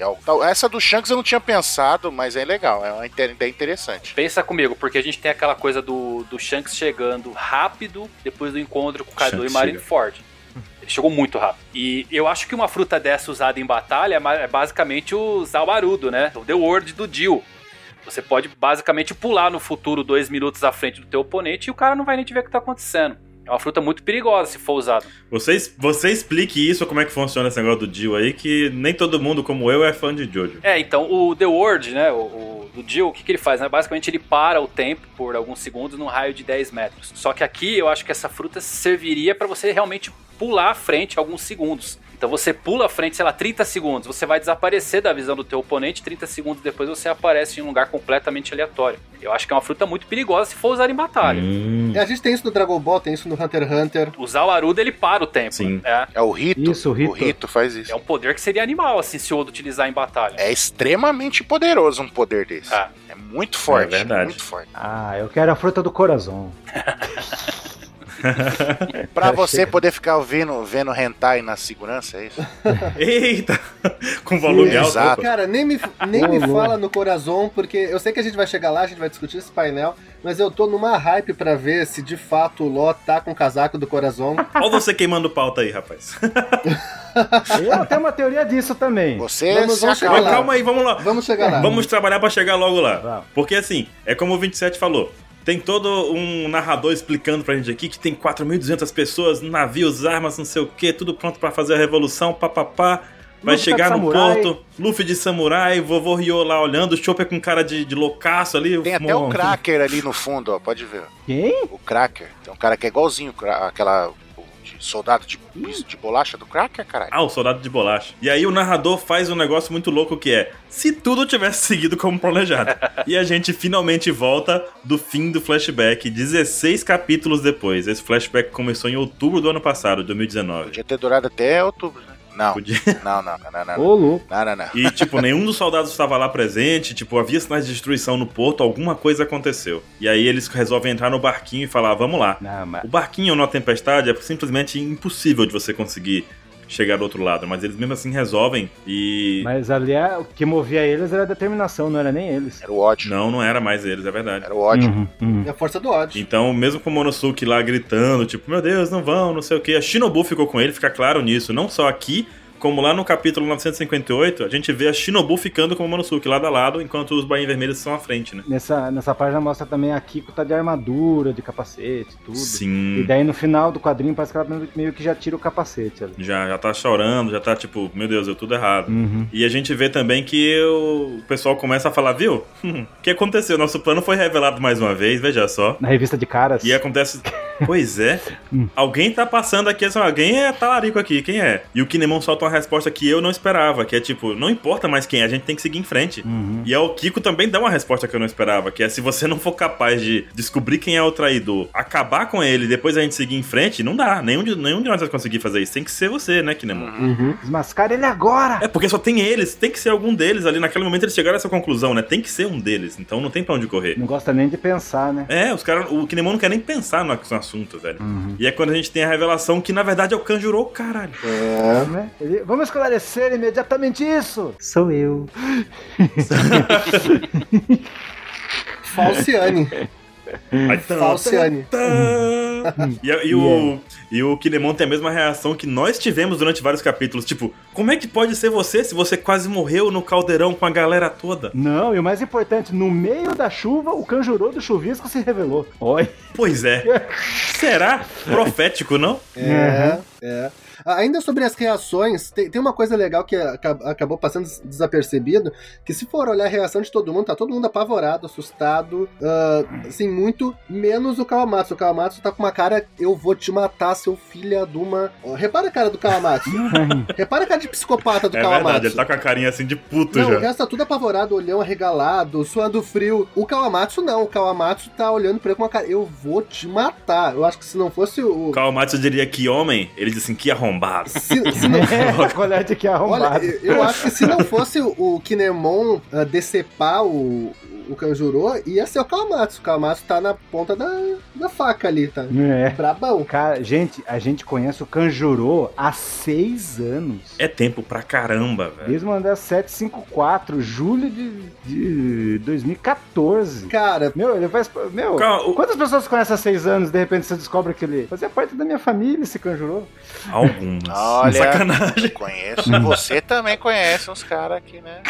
Essa do Shanks eu não tinha pensado, mas é legal, é uma ideia interessante. Pensa comigo, porque a gente tem aquela coisa do, do Shanks chegando rápido depois do encontro com o Kaido Shanks e Marineford. Ele chegou muito rápido. E eu acho que uma fruta dessa usada em batalha é é basicamente o Zawarudo, né? O The Word do Dio. Você pode basicamente pular no futuro dois minutos à frente do teu oponente e o cara não vai nem te ver o que tá acontecendo. É uma fruta muito perigosa se for usada. Você, você explique isso, como é que funciona esse negócio do Dio aí, que nem todo mundo, como eu, é fã de Jojo. É, então o The Word, né, o, o do Jill, o que, que ele faz? Né? Basicamente ele para o tempo por alguns segundos num raio de 10 metros. Só que aqui eu acho que essa fruta serviria para você realmente pular à frente alguns segundos. Então você pula à frente, sei lá, 30 segundos, você vai desaparecer da visão do teu oponente, 30 segundos depois você aparece em um lugar completamente aleatório. Eu acho que é uma fruta muito perigosa se for usar em batalha. Hum, É, a gente tem isso no Dragon Ball, tem isso no Hunter x Hunter. Usar o Aruda, ele para o tempo. Sim. É, É o Rito. Isso, o Rito. O Rito faz isso. é um poder que seria animal, assim, se o Odo utilizar em batalha. É extremamente poderoso um poder desse. Ah. É muito forte. É verdade. Muito forte. Ah, eu quero a fruta do coração. [LAUGHS] Pra você poder ficar vendo, vendo hentai na segurança, é isso? [LAUGHS] Eita! Com volume alto. exato. Cara, nem me, nem me fala no Corazon, porque eu sei que a gente vai chegar lá, a gente vai discutir esse painel, mas eu tô numa hype pra ver se de fato o Ló tá com o casaco do Corazon. Olha você queimando pauta aí, rapaz. Eu tenho uma teoria disso também. Você Vamos- vamos chegar lá. calma aí, vamos lá. Vamos chegar lá. Vamos trabalhar pra chegar logo lá. Porque assim, é como o 27 falou. Tem todo um narrador explicando pra gente aqui que tem 4.200 pessoas, navios, armas, não sei o que, tudo pronto pra fazer a revolução, papapá. Vai Luffy chegar de no samurai. porto, Luffy de samurai, vovô Ryo lá olhando, o Chopper com cara de, de loucaço ali. Tem até o Cracker ali no fundo, ó, pode ver. Quem? O Cracker. Tem um cara que é igualzinho aquela soldado de, de bolacha do Cracker, caralho. Ah, o soldado de bolacha. E aí o narrador faz um negócio muito louco que é: se tudo tivesse [LAUGHS] seguido como planejado. [LAUGHS] e a gente finalmente volta do fim do flashback, 16 capítulos depois. Esse flashback começou em outubro do ano passado, 2019. Podia ter durado até outubro, né? Não, Podia. não, não, não, não, não. Ô, louco. Não, não, não. E, tipo, nenhum dos soldados estava lá presente, tipo, havia sinais de destruição no porto, alguma coisa aconteceu. E aí eles resolvem entrar no barquinho e falar, vamos lá. Não, mas... O barquinho na tempestade é simplesmente impossível de você conseguir chegar do outro lado, mas eles mesmo assim resolvem e... Mas ali é- o que movia eles era a determinação, não era nem eles. Era o ódio. Não, não era mais eles, é verdade. Era o ódio. Uhum, uhum. É a força do ódio. Então, mesmo com o Monosuke lá gritando, tipo, meu Deus, não vão, não sei o que, a Shinobu ficou com ele, fica claro nisso, não só aqui, como lá no capítulo 958, a gente vê a Shinobu ficando com o Monosuke lado a lado, enquanto os Bainhas Vermelhos estão à frente, né? Nessa, nessa página mostra também a Kiko tá de armadura, de capacete, tudo. E Sim. daí no final do quadrinho parece que ela meio que já tira o capacete ali. Já, já tá chorando, já tá tipo, meu Deus, deu tudo errado. Uhum. E a gente vê também que o pessoal começa a falar, viu? [LAUGHS] O que aconteceu? Nosso plano foi revelado mais uma vez, veja só. Na revista de caras. E acontece. [LAUGHS] Pois é. Hum. Alguém tá passando aqui, assim, alguém é talarico aqui, quem é? E o Kinemon solta uma resposta que eu não esperava, que é tipo, não importa mais quem é, a gente tem que seguir em frente. Uhum. E aí o Kiko também dá uma resposta que eu não esperava, que é se você não for capaz de descobrir quem é o traidor, acabar com ele e depois a gente seguir em frente, não dá. Nenhum de, nenhum de nós vai conseguir fazer isso. Tem que ser você, né, Kinemon? Uhum. Desmascara ele agora! É porque só tem eles, tem que ser algum deles ali. Naquele momento eles chegaram a essa conclusão, né? Tem que ser um deles, então não tem pra onde correr. Não gosta nem de pensar, né? É, os caras. O Kinemon não quer nem pensar no, no assunto, velho. Uhum. E é quando a gente tem a revelação que na verdade é o Kanjuro, caralho. É. Né? Ele, Vamos esclarecer imediatamente isso! Sou eu. Falciane. Tá, Falciane. tá. E, e o, e o Kinemon tem a mesma reação que nós tivemos durante vários capítulos. Tipo, como é que pode ser você se você quase morreu no caldeirão com a galera toda? Não, e o mais importante, no meio da chuva, o Kanjuro do chuvisco se revelou. Oi. Pois é. [LAUGHS] Será? Profético, não? É, é. Ainda sobre as reações, tem, tem uma coisa legal que aca- acabou passando des- desapercebido, que se for olhar a reação de todo mundo, tá todo mundo apavorado, assustado, ah, assim, muito, menos o Kawamatsu. O Kawamatsu tá com uma cara, eu vou te matar, seu filho de uma... Repara a cara do Kawamatsu. Repara a cara de psicopata do É Kawamatsu. verdade, ele tá com a carinha assim de puto Não, o já. resto tá tudo apavorado, olhão arregalado, suando frio. O Kawamatsu não, o Kawamatsu tá olhando pra ele com uma cara, eu vou te matar. Eu acho que se não fosse o... O Kawamatsu diria que homem, ele diz assim, que arrombado. [LAUGHS] Se, se não É, colete que é Olha, arrombado. eu eu acho que se não fosse o, o Kinemon ah, decepar o, o Kanjuro, ia ser o Kawamatsu. O Kawamatsu tá na ponta da, da faca ali, tá? É. Brabão. Cara, gente, a gente conhece o Kanjuro há seis anos. É tempo pra caramba, velho. Desde o Mandar 754, julho de, de 2014. Cara, Meu, ele faz. Meu, Calma, o- quantas pessoas conhecem há seis anos de repente você descobre que ele fazia parte da minha família, esse Kanjuro? Algumas. Olha. [LAUGHS] Sacanagem. Conheço. Você também conhece uns caras aqui, né?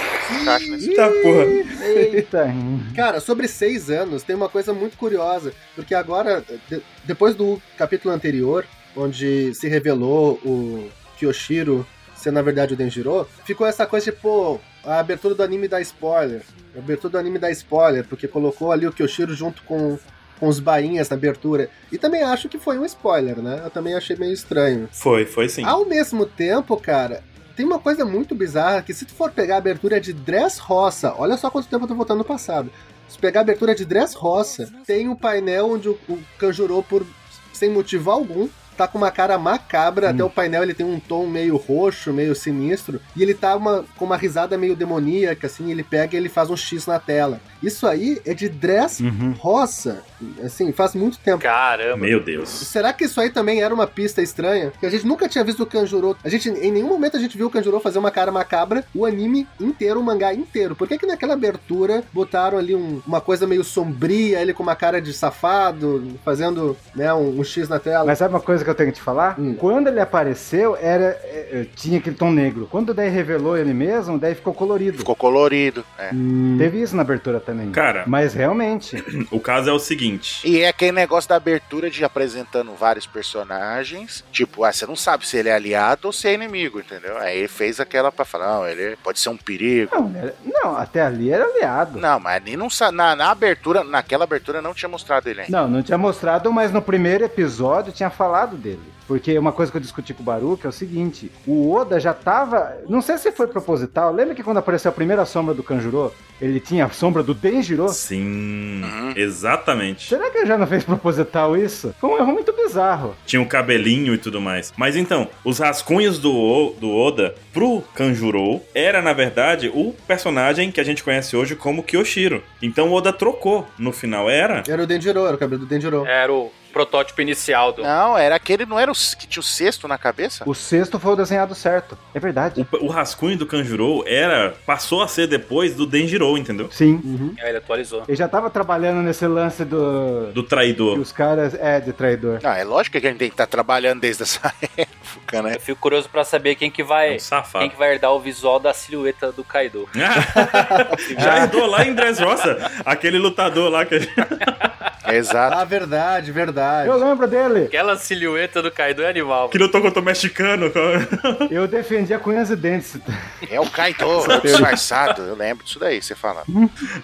Encaixa nesse Tá, porra. Eita! [LAUGHS] cara, sobre seis anos, tem uma coisa muito curiosa. Porque agora, de- depois do capítulo anterior, onde se revelou o Kyoshiro ser na verdade o Denjiro, ficou essa coisa de, pô, a abertura do anime dá spoiler. A abertura do anime dá spoiler, porque colocou ali o Kyoshiro junto com, com os bainhas na abertura. E também acho que foi um spoiler, né? Eu também achei meio estranho. Foi, foi sim. Ao mesmo tempo, cara, tem uma coisa muito bizarra que se tu for pegar a abertura de Dress Roça, olha só quanto tempo eu tô voltando no passado. Se pegar a abertura de Dress Roça, tem um painel onde o, o por sem motivo algum, tá com uma cara macabra, até o painel ele tem um tom meio roxo, meio sinistro, e ele tá uma, com uma risada meio demoníaca, assim, ele pega e ele faz um X na tela. Isso aí é de Dress Uhum. Roça, assim, faz muito tempo. Caramba. Meu Deus. Será que isso aí também era uma pista estranha? Porque a gente nunca tinha visto o Kanjuro. A gente, em nenhum momento a gente viu o Kanjuro fazer uma cara macabra o anime inteiro, o mangá inteiro. Por que, que naquela abertura botaram ali um- uma coisa meio sombria, ele com uma cara de safado, fazendo né, um, um X na tela? Mas sabe uma coisa coisa que eu tenho que te falar? Hum. Quando ele apareceu, era é, é, tinha aquele tom negro. Quando daí revelou ele mesmo, daí ficou colorido. Ficou colorido. é. Hum, Teve isso na abertura também. Cara, Mas realmente, o caso é o seguinte. E é aquele negócio da abertura de apresentando vários personagens. Tipo, ah, você não sabe se ele é aliado ou se é inimigo, entendeu? Aí ele fez aquela pra falar, não, ele pode ser um perigo. não, era- não, até ali era aliado. Não, mas ali não na, na abertura, naquela abertura não tinha mostrado ele ainda. Não, não tinha mostrado, mas no primeiro episódio tinha falado dele. Porque uma coisa que eu discuti com o Baruch é o seguinte: o Oda já tava. Não sei se foi proposital. Lembra que quando apareceu a primeira sombra do Kanjuro, ele tinha a sombra do Denjiro? Sim, Uhum. exatamente. Será que ele já não fez proposital isso? Foi um erro muito bizarro. Tinha o cabelinho e tudo mais. Mas então, os rascunhos do, O- do Oda pro Kanjuro era, na verdade, o personagem que a gente conhece hoje como Kyoshiro. Então o Oda trocou no final. Era Era o Denjiro, era o cabelo do Denjiro. Era o protótipo inicial do. Não, era aquele, não era o que tinha o cesto na cabeça? O sexto foi o desenhado certo. É verdade. O, o rascunho do Kanjuro era. Passou a ser depois do Denjiro, entendeu? Sim. Uhum. Aí Ele atualizou. Ele já tava trabalhando nesse lance do. Do que traidor. os caras. É, de traidor. Não, é lógico que a gente tem que estar trabalhando desde essa [LAUGHS] época, né? Eu fico curioso pra saber quem que vai. Um safado. Quem que vai herdar o visual da silhueta do Kaido. [LAUGHS] Já herdou lá em Dressrosa. Aquele lutador lá que a gente... [LAUGHS] Exato. [LAUGHS] Ah, verdade, verdade. Eu lembro dele. Aquela silhueta do Kaido é animal. que lutou contra o mexicano. [LAUGHS] Eu defendia com unhas e dentes. É o Kaido [LAUGHS] disfarçado. Eu lembro disso daí, você fala.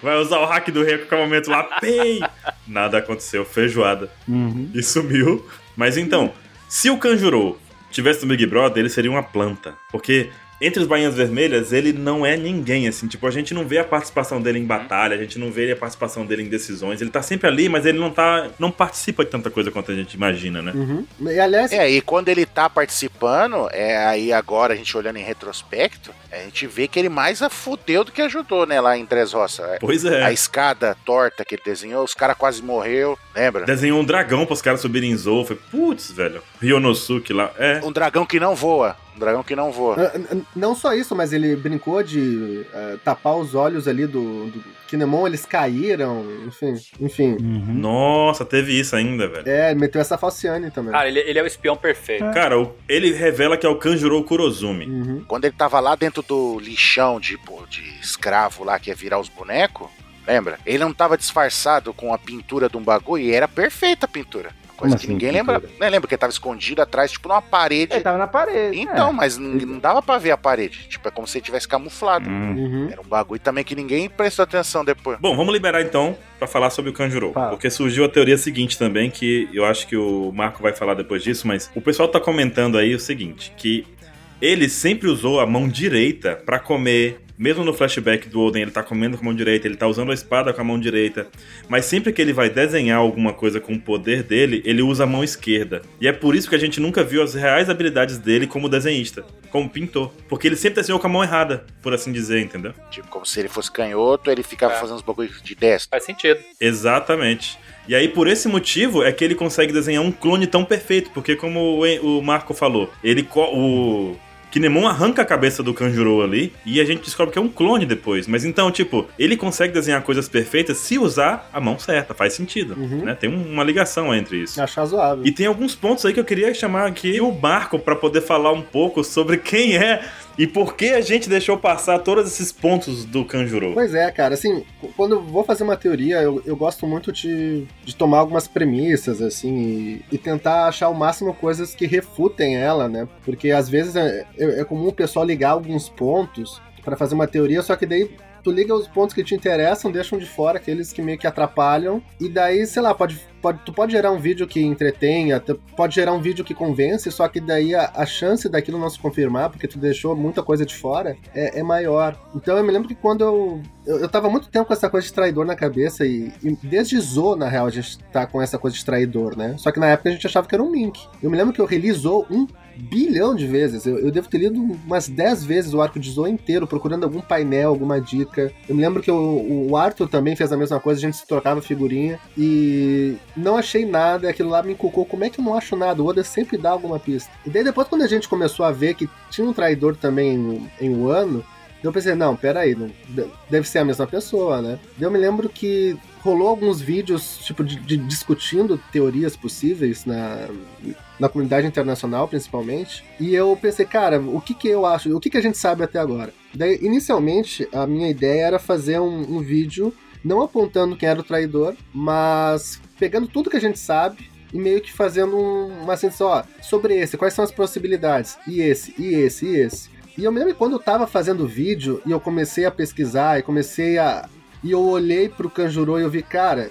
Vai usar o hack do rei com o momento lá. Pei! Nada aconteceu. Feijoada. Uhum. E sumiu. Mas então, se o Kanjuro tivesse no Big Brother, ele seria uma planta. Porque entre os Bainhas Vermelhas, ele não é ninguém, assim. Tipo, a gente não vê a participação dele em batalha, a gente não vê a participação dele em decisões. Ele tá sempre ali, mas ele não tá. não participa de tanta coisa quanto a gente imagina, né? Uhum. E aliás, É, e quando ele tá participando, é aí agora a gente olhando em retrospecto, a gente vê que ele mais a fudeu do que ajudou, né, lá em Dressrosa. É, Pois é. A escada torta que ele desenhou, os caras quase morreu, lembra? Desenhou um dragão pros caras subirem em Zou. Foi, putz, velho. Ryonosuke lá. É. Um dragão que não voa. Dragão que não voa. ah, não só isso, mas ele brincou de ah, tapar os olhos ali do, do Kinemon, eles caíram, enfim, enfim. Uhum. Nossa, teve isso ainda, velho. É, ele meteu essa Falciane também. Cara, ele, ele é o espião perfeito. Cara, o- ele revela que é o Kanjuro Kurozumi. Uhum. Quando ele tava lá dentro do lixão de, de escravo lá que ia virar os bonecos, lembra? Ele não tava disfarçado com a pintura de um bagulho e era perfeita a pintura. Coisa Como que assim, ninguém pintura? lembra. Né, lembra que ele tava escondido atrás, tipo, numa parede. Ele tava na parede. Então, é. mas não dava pra ver a parede. Tipo, é como se ele tivesse camuflado. Hum. Uhum. Era um bagulho também que ninguém prestou atenção depois. Bom, vamos liberar então pra falar sobre o Kanjuro. Fala. Porque surgiu a teoria seguinte também, que eu acho que o Marco vai falar depois disso, mas o pessoal tá comentando aí o seguinte, que ele sempre usou a mão direita pra comer. Mesmo no flashback do Oden, ele tá comendo com a mão direita, ele tá usando a espada com a mão direita. Mas sempre que ele vai desenhar alguma coisa com o poder dele, ele usa a mão esquerda. E é por isso que a gente nunca viu as reais habilidades dele como desenhista, como pintor. Porque ele sempre desenhou com a mão errada, por assim dizer, entendeu? Tipo, como se ele fosse canhoto, ele ficava É. fazendo os bagulhos de destro. Faz sentido. Exatamente. E aí, por esse motivo, é que ele consegue desenhar um clone tão perfeito. Porque, como o Marco falou, ele o Kinemon arranca a cabeça do Kanjuro ali e a gente descobre que é um clone depois. Mas então, tipo, ele consegue desenhar coisas perfeitas se usar a mão certa. Faz sentido, Uhum. né? Tem um- uma ligação entre isso. Achar zoável. E tem alguns pontos aí que eu queria chamar aqui o Marco para poder falar um pouco sobre quem é e por que a gente deixou passar todos esses pontos do Kanjuro. Pois é, cara, assim, quando eu vou fazer uma teoria, eu, eu gosto muito de, de tomar algumas premissas, assim, e, e tentar achar o máximo coisas que refutem ela, né? Porque às vezes é, é- é comum o pessoal ligar alguns pontos pra fazer uma teoria, só que daí tu liga os pontos que te interessam, deixam de fora aqueles que meio que atrapalham, e daí, sei lá, pode, pode, tu pode gerar um vídeo que entretenha, tu pode gerar um vídeo que convence, só que daí a, a chance daquilo não se confirmar, porque tu deixou muita coisa de fora, é, é maior. Então eu me lembro que quando eu, eu. Tava muito tempo com essa coisa de traidor na cabeça, e, e desde Zo, na real, a gente tá com essa coisa de traidor, né? Só que na época a gente achava que era um link. Eu me lembro que eu reli Zo um bilhão de vezes. Eu, eu devo ter lido umas 10 vezes o arco de Zo inteiro, procurando algum painel, alguma dica. Eu me lembro que o, o Arthur também fez a mesma coisa, a gente se trocava figurinha. E não achei nada, aquilo lá me inculcou. Como é que eu não acho nada? O Oda sempre dá alguma pista. E daí depois, quando a gente começou a ver que tinha um traidor também em, em Wano, Eu pensei, não, peraí, não, deve ser a mesma pessoa, né? Eu me lembro que rolou alguns vídeos, tipo, de, de discutindo teorias possíveis na, na comunidade internacional, principalmente. E eu pensei, cara, o que que eu acho, o que que a gente sabe até agora? Daí, inicialmente, a minha ideia era fazer um, um vídeo não apontando quem era o traidor, mas pegando tudo que a gente sabe e meio que fazendo um, uma assim, ó, sobre esse, quais são as possibilidades? E esse, e esse, e esse. E eu me lembro quando eu tava fazendo vídeo e eu comecei a pesquisar e comecei a. E eu olhei pro Kanjuro e eu vi, cara,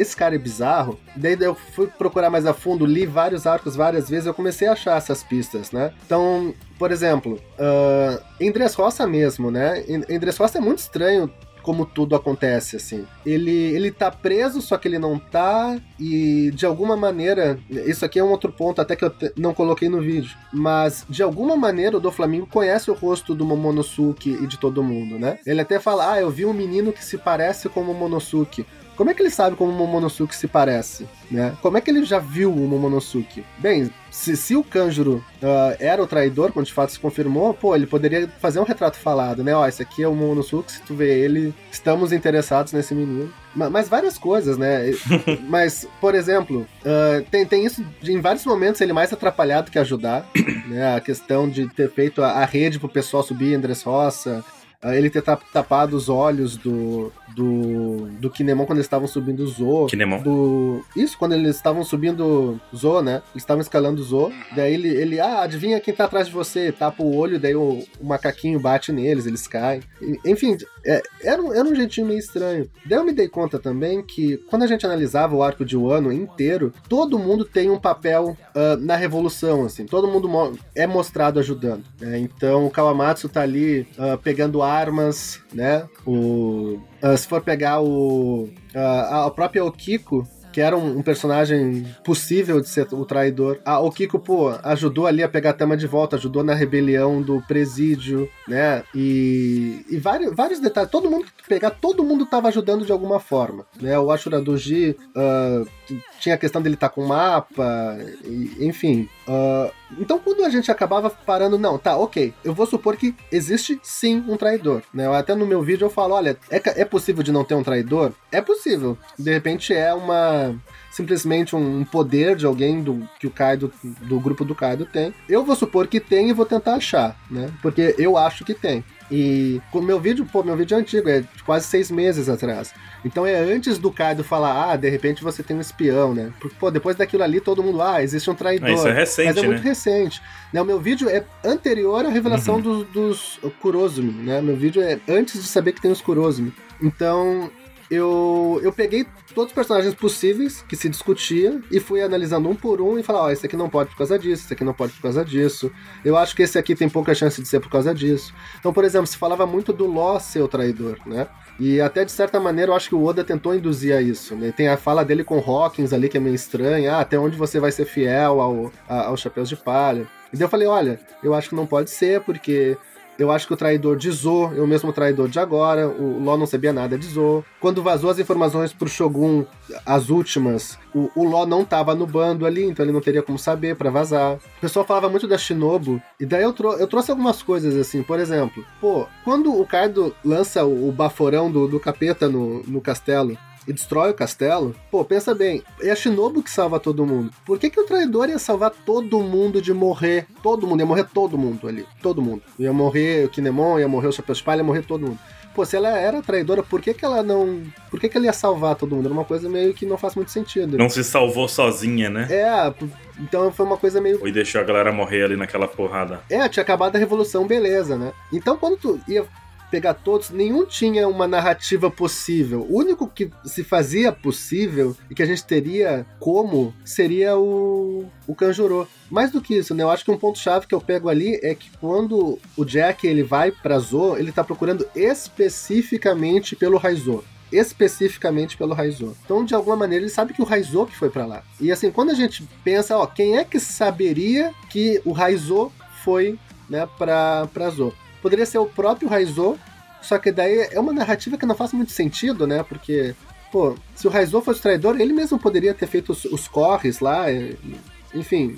esse cara é bizarro. Daí eu fui procurar mais a fundo, li vários arcos várias vezes, eu comecei a achar essas pistas, né? Então, por exemplo, uh, em Dressrosa mesmo, né? Em, Dressrosa é muito estranho como tudo acontece, assim. Ele, ele tá preso, só que ele não tá, e de alguma maneira, isso aqui é um outro ponto até que eu não coloquei no vídeo, mas de alguma maneira o do Flamengo conhece o rosto do Momonosuke e de todo mundo, né? Ele até fala, ah, eu vi um menino que se parece com o Momonosuke. Como é que ele sabe como o Momonosuke se parece? Né? Como é que ele já viu o Momonosuke? Bem, se, se o Kanjuro uh, era o traidor, quando de fato se confirmou, pô, ele poderia fazer um retrato falado, né? Ó, esse aqui é o Momonosuke, se tu vê ele, estamos interessados nesse menino. Mas, mas várias coisas, né? [LAUGHS] mas, por exemplo, uh, tem, tem isso de, em vários momentos ele mais atrapalhado que ajudar, né? A questão de ter feito a, a rede pro pessoal subir em Dressrosa, uh, ele ter tapado os olhos do, do, do Kinemon quando eles estavam subindo o Zo. Kinemon. Do, isso, quando eles estavam subindo Zo, né? Eles estavam escalando Zo. Daí ele, ele, ah, adivinha quem tá atrás de você? Tapa o olho, daí o, o macaquinho bate neles, eles caem. Enfim, é, era, um, era um jeitinho meio estranho. Daí eu me dei conta também que quando a gente analisava o arco de Wano inteiro, todo mundo tem um papel uh, na revolução, assim. Todo mundo mo é mostrado ajudando. Né? Então o Kawamatsu tá ali uh, pegando armas, né? O Uh, se for pegar o. Uh, a própria Okiko, que era um, um, personagem possível de ser o traidor. A Okiko, pô, ajudou ali a pegar a Tama de volta, ajudou na rebelião do presídio, né? E, e vários, vários detalhes. Todo mundo que pegar, todo mundo tava ajudando de alguma forma, né? O Ashura Doji uh, tinha a questão dele estar tá com mapa, e, enfim. Uh, então, quando a gente acabava parando, não, tá, ok, eu vou supor que existe sim um traidor, né? Até no meu vídeo eu falo, olha, é, é possível de não ter um traidor? É possível. De repente é uma simplesmente um poder de alguém do que o Kaido do grupo do Kaido tem. Eu vou supor que tem e vou tentar achar, né? Porque eu acho que tem. E o meu vídeo, pô, meu vídeo é antigo, é de quase seis meses atrás. Então é antes do Kaido falar, ah, de repente você tem um espião, né? Porque, pô, depois daquilo ali todo mundo, ah, existe um traidor. Isso é recente, Mas é muito né? recente. Né, o meu vídeo é anterior à revelação uhum. dos, dos Kurozumi, né? Meu vídeo é antes de saber que tem os Kurozumi. Então, eu, eu peguei todos os personagens possíveis que se discutia e fui analisando um por um e falar, ó, oh, esse aqui não pode por causa disso, esse aqui não pode por causa disso. Eu acho que esse aqui tem pouca chance de ser por causa disso. Então, por exemplo, se falava muito do Law ser o traidor, né? E até de certa maneira eu acho que o Oda tentou induzir a isso. Né? Tem a fala dele com Hawkins ali que é meio estranha, ah, até onde você vai ser fiel ao, aos chapéus de palha. E daí eu falei, olha, eu acho que não pode ser, porque eu acho que o traidor de Zo é o mesmo traidor de agora. O Ló não sabia nada de Zo. Quando vazou as informações pro Shogun, as últimas, o, o Ló não tava no bando ali, então ele não teria como saber para vazar. O pessoal falava muito da Shinobu, e daí eu, trou eu trouxe algumas coisas assim. Por exemplo, pô, quando o Kaido lança o, o baforão do, do capeta no, no castelo, e destrói o castelo, pô, pensa bem, é a Shinobu que salva todo mundo. Por que, que o traidor ia salvar todo mundo de morrer? Todo mundo, ia morrer todo mundo ali. Todo mundo. Ia morrer o Kinemon, ia morrer o Chapéu de Palha, ia morrer todo mundo. Pô, se ela era traidora, por que, que ela não. Por que, que ela ia salvar todo mundo? Era uma coisa meio que não faz muito sentido. Não se salvou sozinha, né? É, então foi uma coisa meio. E deixou a galera morrer ali naquela porrada. É, tinha acabado a revolução, beleza, né? Então quando tu ia pegar todos, nenhum tinha uma narrativa possível. O único que se fazia possível e que a gente teria como seria o, o Kanjuro. Mais do que isso, né? Eu acho que um ponto-chave que eu pego ali é que quando o Jack ele vai pra Zo, ele tá procurando especificamente pelo Raizo especificamente pelo Raizo. Então, de alguma maneira, ele sabe que o Raizo que foi para lá. E assim, quando a gente pensa, ó, quem é que saberia que o Raizo foi, né, para para Zo? Poderia ser o próprio Raizo, só que daí é uma narrativa que não faz muito sentido, né? Porque, pô, se o Raizo fosse traidor, ele mesmo poderia ter feito os, os corres lá, enfim,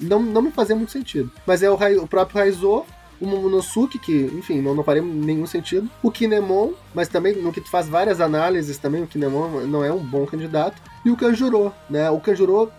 não, não me fazia muito sentido. Mas é o, o próprio Raizo o Momonosuke, que, enfim, não, não faria nenhum sentido. O Kinemon, mas também no que tu faz várias análises também, o Kinemon não é um bom candidato. E o Kanjuro, né? O Kanjuro,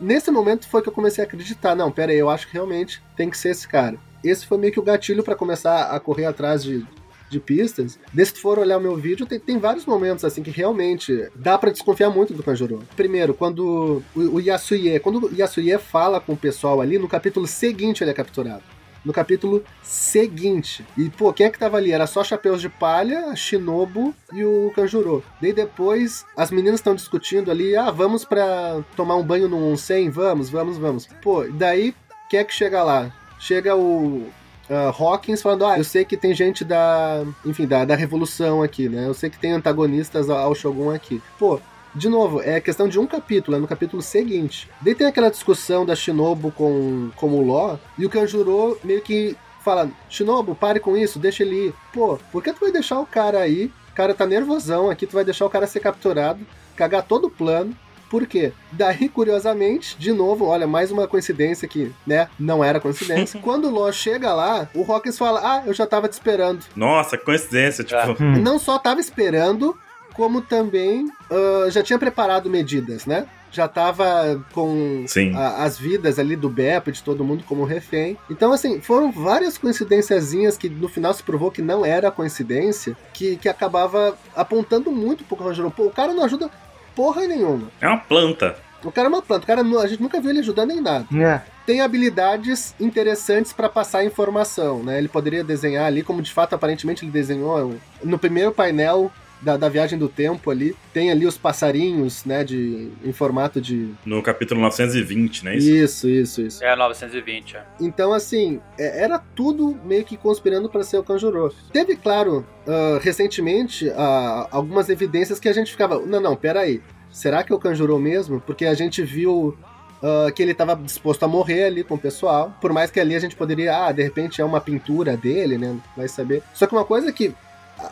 nesse momento foi que eu comecei a acreditar. Não, pera aí, eu acho que realmente tem que ser esse cara. Esse foi meio que o gatilho para começar a correr atrás de, de pistas. Desde que for olhar o meu vídeo, tem, tem vários momentos assim que realmente dá para desconfiar muito do Kanjuro. Primeiro, quando o, o Yasuye, quando o Yasuye fala com o pessoal ali, no capítulo seguinte ele é capturado no capítulo seguinte. E, pô, quem é que tava ali? Era só Chapéus de Palha, Shinobu e o Kanjuro. Daí depois, as meninas estão discutindo ali, ah, vamos pra tomar um banho no onsen? Vamos, vamos, vamos. Pô, daí, quem é que chega lá? Chega o, uh, Hawkins falando, ah, eu sei que tem gente da, enfim, da, da revolução aqui, né? Eu sei que tem antagonistas ao Shogun aqui. Pô, de novo, é questão de um capítulo, é no capítulo seguinte. Daí tem aquela discussão da Shinobu com, com o Ló, e o Kanjuro meio que fala, Shinobu, pare com isso, deixa ele ir. Pô, por que tu vai deixar o cara aí? O cara tá nervosão aqui, tu vai deixar o cara ser capturado, cagar todo o plano, por quê? Daí, curiosamente, de novo, olha, mais uma coincidência que, né, não era coincidência. [LAUGHS] Quando o Ló chega lá, o Hawkins fala: Ah, eu já tava te esperando. Nossa, coincidência, tipo. Ah. [LAUGHS] Não só tava esperando, como também uh, já tinha preparado medidas, né? Já tava com a, as vidas ali do Beppo, de todo mundo como refém. Então, assim, foram várias coincidênciazinhas que no final se provou que não era coincidência, que, que acabava apontando muito pro Rogério. Pô, o cara não ajuda porra nenhuma. É uma planta. O cara é uma planta. O cara, a gente nunca viu ele ajudando em nada. É. Tem habilidades interessantes para passar informação, né? Ele poderia desenhar ali, como de fato aparentemente ele desenhou no primeiro painel da, da, viagem do tempo ali. Tem ali os passarinhos, né, de, em formato de... No capítulo 920, né? Isso, isso, isso. isso. É, 920, é. Então, assim, é, era tudo meio que conspirando para ser o Kanjuro. Teve, claro, uh, recentemente, uh, algumas evidências que a gente ficava... Não, não, peraí. Será que é o Kanjuro mesmo? Porque a gente viu Uh, que ele estava disposto a morrer ali com o pessoal. Por mais que ali a gente poderia, ah, de repente é uma pintura dele, né? Vai saber. Só que uma coisa que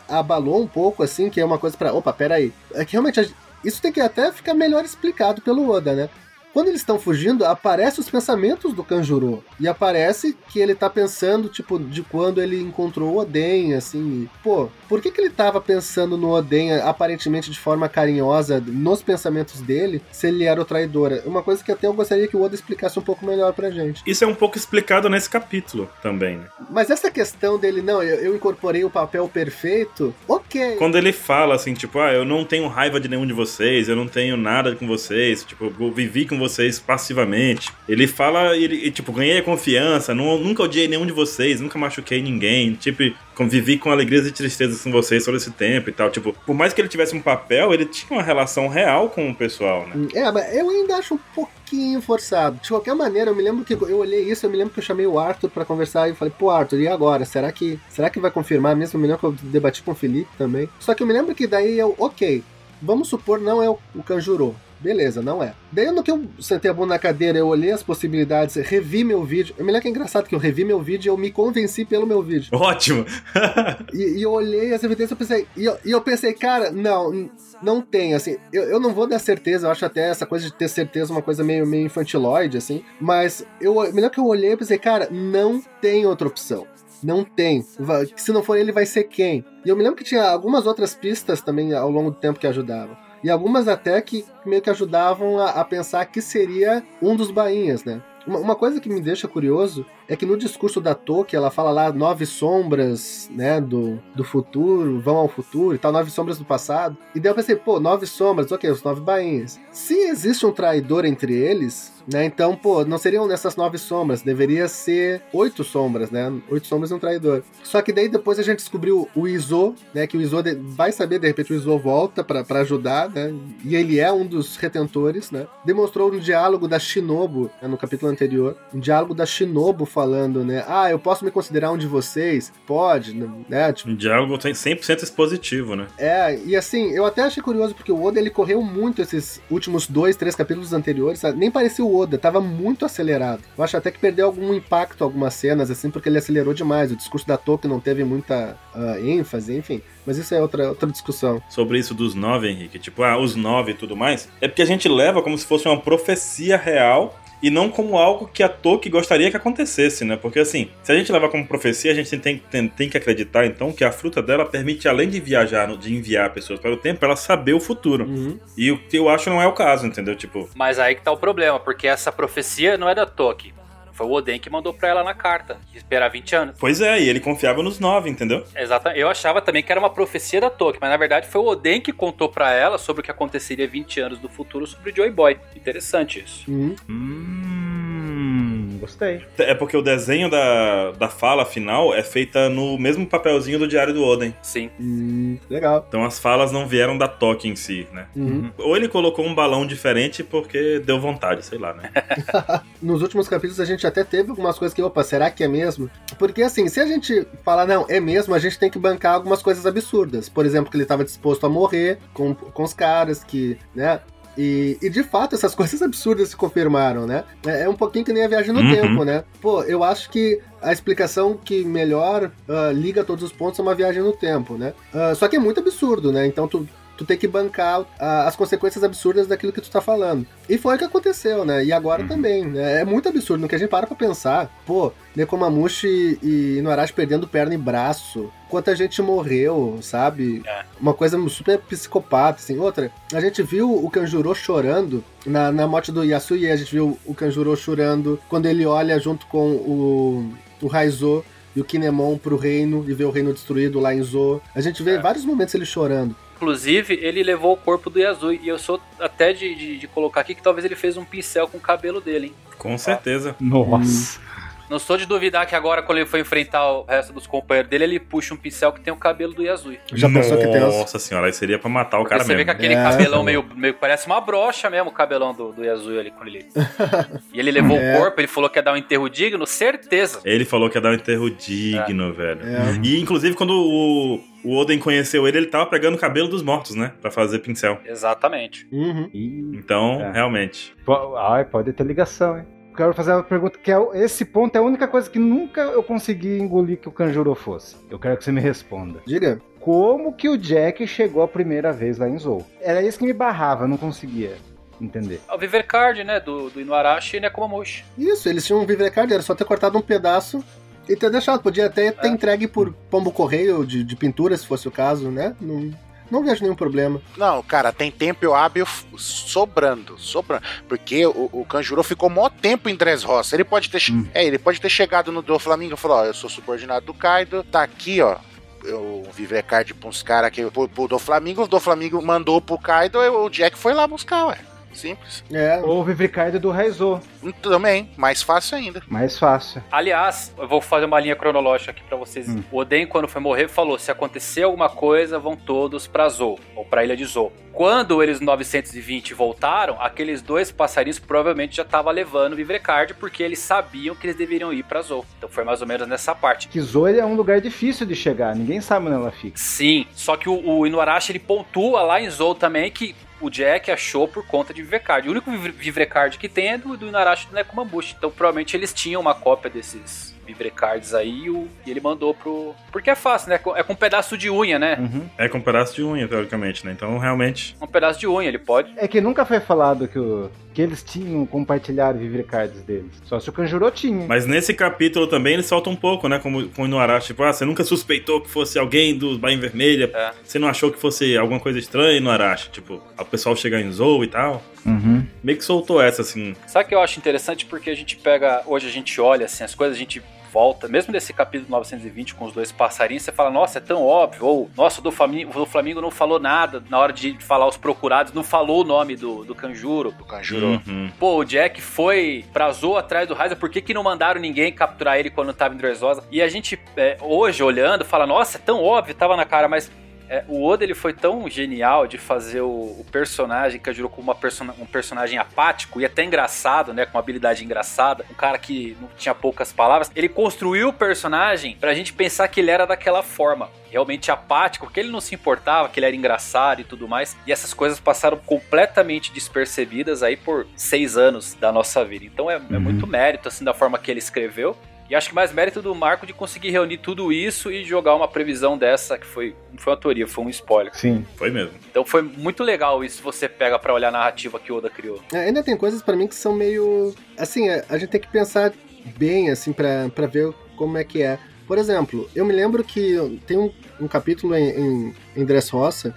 abalou um pouco, assim, que é uma coisa para Opa, peraí. É que realmente isso tem que até ficar melhor explicado pelo Oda, né? Quando eles estão fugindo, aparecem os pensamentos do Kanjuro. E aparece que ele tá pensando, tipo, de quando ele encontrou o Oden, assim. Pô, por que, que ele tava pensando no Oden, aparentemente de forma carinhosa, nos pensamentos dele, se ele era o traidor? Uma coisa que até eu gostaria que o Oda explicasse um pouco melhor pra gente. Isso é um pouco explicado nesse capítulo também, né? Mas essa questão dele, não, eu, eu incorporei o papel perfeito, ok. Quando ele fala assim, tipo, ah, eu não tenho raiva de nenhum de vocês, eu não tenho nada com vocês, tipo, eu vivi com vocês passivamente. Ele fala, ele, tipo, ganhei a confiança, não, nunca odiei nenhum de vocês, nunca machuquei ninguém, tipo, convivi com alegrias e tristezas com vocês todo esse tempo e tal. Tipo, por mais que ele tivesse um papel, ele tinha uma relação real com o pessoal, né? É, mas eu ainda acho um pouquinho forçado. De qualquer maneira, eu me lembro que eu olhei isso, eu me lembro que eu chamei o Arthur para conversar e falei, pô, Arthur, e agora? Será que, será que vai confirmar mesmo? Eu me lembro que eu debati com o Felipe também. Só que eu me lembro que daí eu, ok, vamos supor não é o, o Kanjuro. Beleza, não é. Daí no que eu sentei a bunda na cadeira, eu olhei as possibilidades, revi meu vídeo. Eu me lembro que é engraçado que eu revi meu vídeo e eu me convenci pelo meu vídeo. Ótimo! [LAUGHS] e, e, eu olhei as evidências e pensei, e eu, e eu, pensei, cara, não, não tem, assim, eu, eu não vou dar certeza, eu acho até essa coisa de ter certeza uma coisa meio, meio infantiloide, assim, mas eu me lembro que eu olhei e pensei, cara, não tem outra opção. Não tem. Se não for ele, vai ser quem? E eu me lembro que tinha algumas outras pistas também ao longo do tempo que ajudavam. E algumas até que meio que ajudavam a, a pensar que seria um dos bainhas, né? Uma, uma, coisa que me deixa curioso é que no discurso da Toki, ela fala lá nove sombras, né, do, do futuro, vão ao futuro e tal, nove sombras do passado. E daí eu pensei, pô, nove sombras, ok, os nove bainhas. Se existe um traidor entre eles, né, então, pô, não seriam nessas nove sombras, deveria ser oito sombras, né, oito sombras e um traidor. Só que daí depois a gente descobriu o Izo, né, que o Izo vai saber, de repente o Izo volta para ajudar, né, e ele é um dos retentores, né. Demonstrou no diálogo da Shinobu, né, no capítulo anterior, um diálogo da Shinobu falando, né? Ah, eu posso me considerar um de vocês? Pode, né? Tipo, o diálogo tem 100% expositivo, né? É, e assim, eu até achei curioso porque o Oda ele correu muito esses últimos dois, três capítulos anteriores, sabe? nem parecia o Oda, tava muito acelerado. Eu acho até que perdeu algum impacto algumas cenas, assim, porque ele acelerou demais. O discurso da Toki não teve muita uh, ênfase, enfim. Mas isso é outra, outra discussão. Sobre isso dos nove, Henrique, tipo, ah, os nove e tudo mais, é porque a gente leva como se fosse uma profecia real e não como algo que a Tolkien gostaria que acontecesse, né? Porque assim, se a gente levar como profecia, a gente tem, tem, tem que acreditar então que a fruta dela permite, além de viajar, de enviar pessoas para o tempo, ela saber o futuro. Uhum. E o que eu acho não é o caso, entendeu? Tipo, Mas aí que tá o problema, porque essa profecia não é da Tolkien. Foi o Oden que mandou pra ela na carta, de esperar 20 anos. pois é, e ele confiava nos nove, entendeu? Exatamente. Eu achava também que era uma profecia da Tolkien, mas na verdade foi o Oden que contou pra ela sobre o que aconteceria 20 anos no futuro sobre o Joy Boy. Interessante isso. Uhum. Hum, gostei. É porque o desenho da, da fala final é feita no mesmo papelzinho do Diário do Oden. Sim. Hum, legal. Então as falas não vieram da Tolkien em si, né? Uhum. Ou ele colocou um balão diferente porque deu vontade, sei lá, né? [LAUGHS] Nos últimos capítulos a gente até teve algumas coisas que, opa, será que é mesmo? Porque assim, se a gente falar, não, é mesmo, a gente tem que bancar algumas coisas absurdas. Por exemplo, que ele estava disposto a morrer com, com os caras, que, né? E, e, de fato essas [LAUGHS] coisas absurdas se confirmaram, né? É, é um pouquinho que nem a viagem no Uhum. tempo, né? Pô, eu acho que a explicação que melhor ah, liga todos os pontos é uma viagem no tempo, né? Ah, só que é muito absurdo, né? Então tu, tu tem que bancar ah, as consequências absurdas daquilo que tu tá falando. E foi o que aconteceu, né? E agora Uhum. também, né? É muito absurdo. No que a gente para pra pensar, pô, Nekomamushi e Inuarashi perdendo perna e braço. Quanta gente morreu, sabe? É. Uma coisa super psicopata, assim. Outra, a gente viu o Kanjuro chorando na, na morte do Yasuye, a gente viu o Kanjuro chorando quando ele olha junto com o, o Raizo e o Kinemon pro reino e vê o reino destruído lá em Zo. A gente vê É. vários momentos ele chorando. Inclusive, ele levou o corpo do Yasui. E eu sou até de, de, de colocar aqui que talvez ele fez um pincel com o cabelo dele, hein? Com certeza. Nossa. Não sou de duvidar que agora, quando ele for enfrentar o resto dos companheiros dele, ele puxa um pincel que tem o cabelo do Yasui. Já pensou que tem os... Nossa senhora, aí seria pra matar o Porque cara você vê mesmo. que aquele É. cabelão meio, meio. Parece uma brocha mesmo, o cabelão do, do Yasui ali quando ele. [LAUGHS] e ele levou É. o corpo, ele falou que ia dar um enterro digno, certeza. Ele falou que ia dar um enterro digno, velho. É. E inclusive quando o, o Oden conheceu ele, ele tava pegando o cabelo dos mortos, né? Pra fazer pincel. Exatamente. Uhum. Então, É. realmente. ai, pode ter ligação, hein? Quero fazer uma pergunta que é esse ponto é a única coisa que nunca eu consegui engolir que o Kanjuro fosse. Eu quero que você me responda. Diga. Como que o Jack chegou a primeira vez lá em Zou? Era isso que me barrava, eu não conseguia entender. O Viver Card, né? Do, do Inuarashi e Nekomamushi. Isso, eles tinham um Vivrecard, era só ter cortado um pedaço e ter deixado. Podia até ter É. entregue por pombo correio de, de pintura, se fosse o caso, né? Não, não vejo nenhum problema. Não, cara, tem tempo hábil sobrando, sobrando. Porque o, o Kanjuro ficou mó tempo em Dressrosa. Ele pode ter, Hum. é, ele pode ter chegado no do Flamengo e falou: Ó, eu sou subordinado do Kaido, tá aqui, ó. Eu viver card pra uns caras aqui pro, pro do Flamengo, o do Flamengo mandou pro Kaido, e o Jack foi lá buscar, ué. Simples. É. Ou o Vivricardo do Raizo, Também, mais fácil ainda. mais fácil. Aliás, eu vou fazer uma linha cronológica aqui pra vocês. Hum. O Oden, quando foi morrer, falou: se acontecer alguma coisa, vão todos pra Zou, ou pra Ilha de Zou. Quando eles 920 voltaram, aqueles dois passarinhos provavelmente já estavam levando o Vivrecard, porque eles sabiam que eles deveriam ir pra Zou. Então foi mais ou menos nessa parte. Que Zou é um lugar difícil de chegar, ninguém sabe onde ela fica. Sim, só que o, o Inuarashi ele pontua lá em Zou também que o Jack achou por conta de Vivrecard. O único Viv- Vivrecard que tem é do, do Inuarashi e do Nekomamushi. Então provavelmente eles tinham uma cópia desses Vivrecards aí e, o- e ele mandou pro. Porque é fácil, né? É com um pedaço de unha, né? Uhum. É com um pedaço de unha, teoricamente, né? Então, realmente. Um pedaço de unha, ele pode. É que nunca foi falado que, o- que eles tinham compartilhado Vivricards deles. Só se o Kanjuro tinha. Mas nesse capítulo também ele solta um pouco, né? Como com o Inuarashi. Tipo, ah, você nunca suspeitou que fosse alguém do Bain Vermelha. É. Você não achou que fosse alguma coisa estranha, Inuarashi? Tipo, o pessoal chegar em Zou e tal. Uhum. Meio que soltou essa, assim. Sabe o que eu acho interessante? Porque a gente pega. Hoje a gente olha assim, as coisas, a gente volta, mesmo nesse capítulo 920 com os dois passarinhos, você fala, nossa, é tão óbvio. Ou, nossa, o do Flamengo, o do Flamengo não falou nada na hora de falar os procurados, não falou o nome do, do Kanjuro. Do Kanjuro. Uhum. Pô, o Jack foi pra Zou atrás do Raiza, por que, que não mandaram ninguém capturar ele quando tava em Dressrosa? E a gente, é, hoje, olhando, fala, nossa, é tão óbvio, tava na cara, mas é, o Oda ele foi tão genial de fazer o, o personagem que ajudou como uma persona- um personagem apático e até engraçado, né? Com uma habilidade engraçada, um cara que não tinha poucas palavras. Ele construiu o personagem pra gente pensar que ele era daquela forma. Realmente apático, porque ele não se importava, que ele era engraçado e tudo mais. E essas coisas passaram completamente despercebidas aí por seis anos da nossa vida. Então é, é Uhum. muito mérito, assim, da forma que ele escreveu. E acho que mais mérito do Marco de conseguir reunir tudo isso e jogar uma previsão dessa, que foi, não foi uma teoria, foi um spoiler. Sim. Foi mesmo. Então foi muito legal isso, você pega pra olhar a narrativa que o Oda criou. É, ainda tem coisas pra mim que são meio. Assim, a, a gente tem que pensar bem, assim, pra, pra ver como é que é. Por exemplo, eu me lembro que tem um, um capítulo em, em, em Dressrosa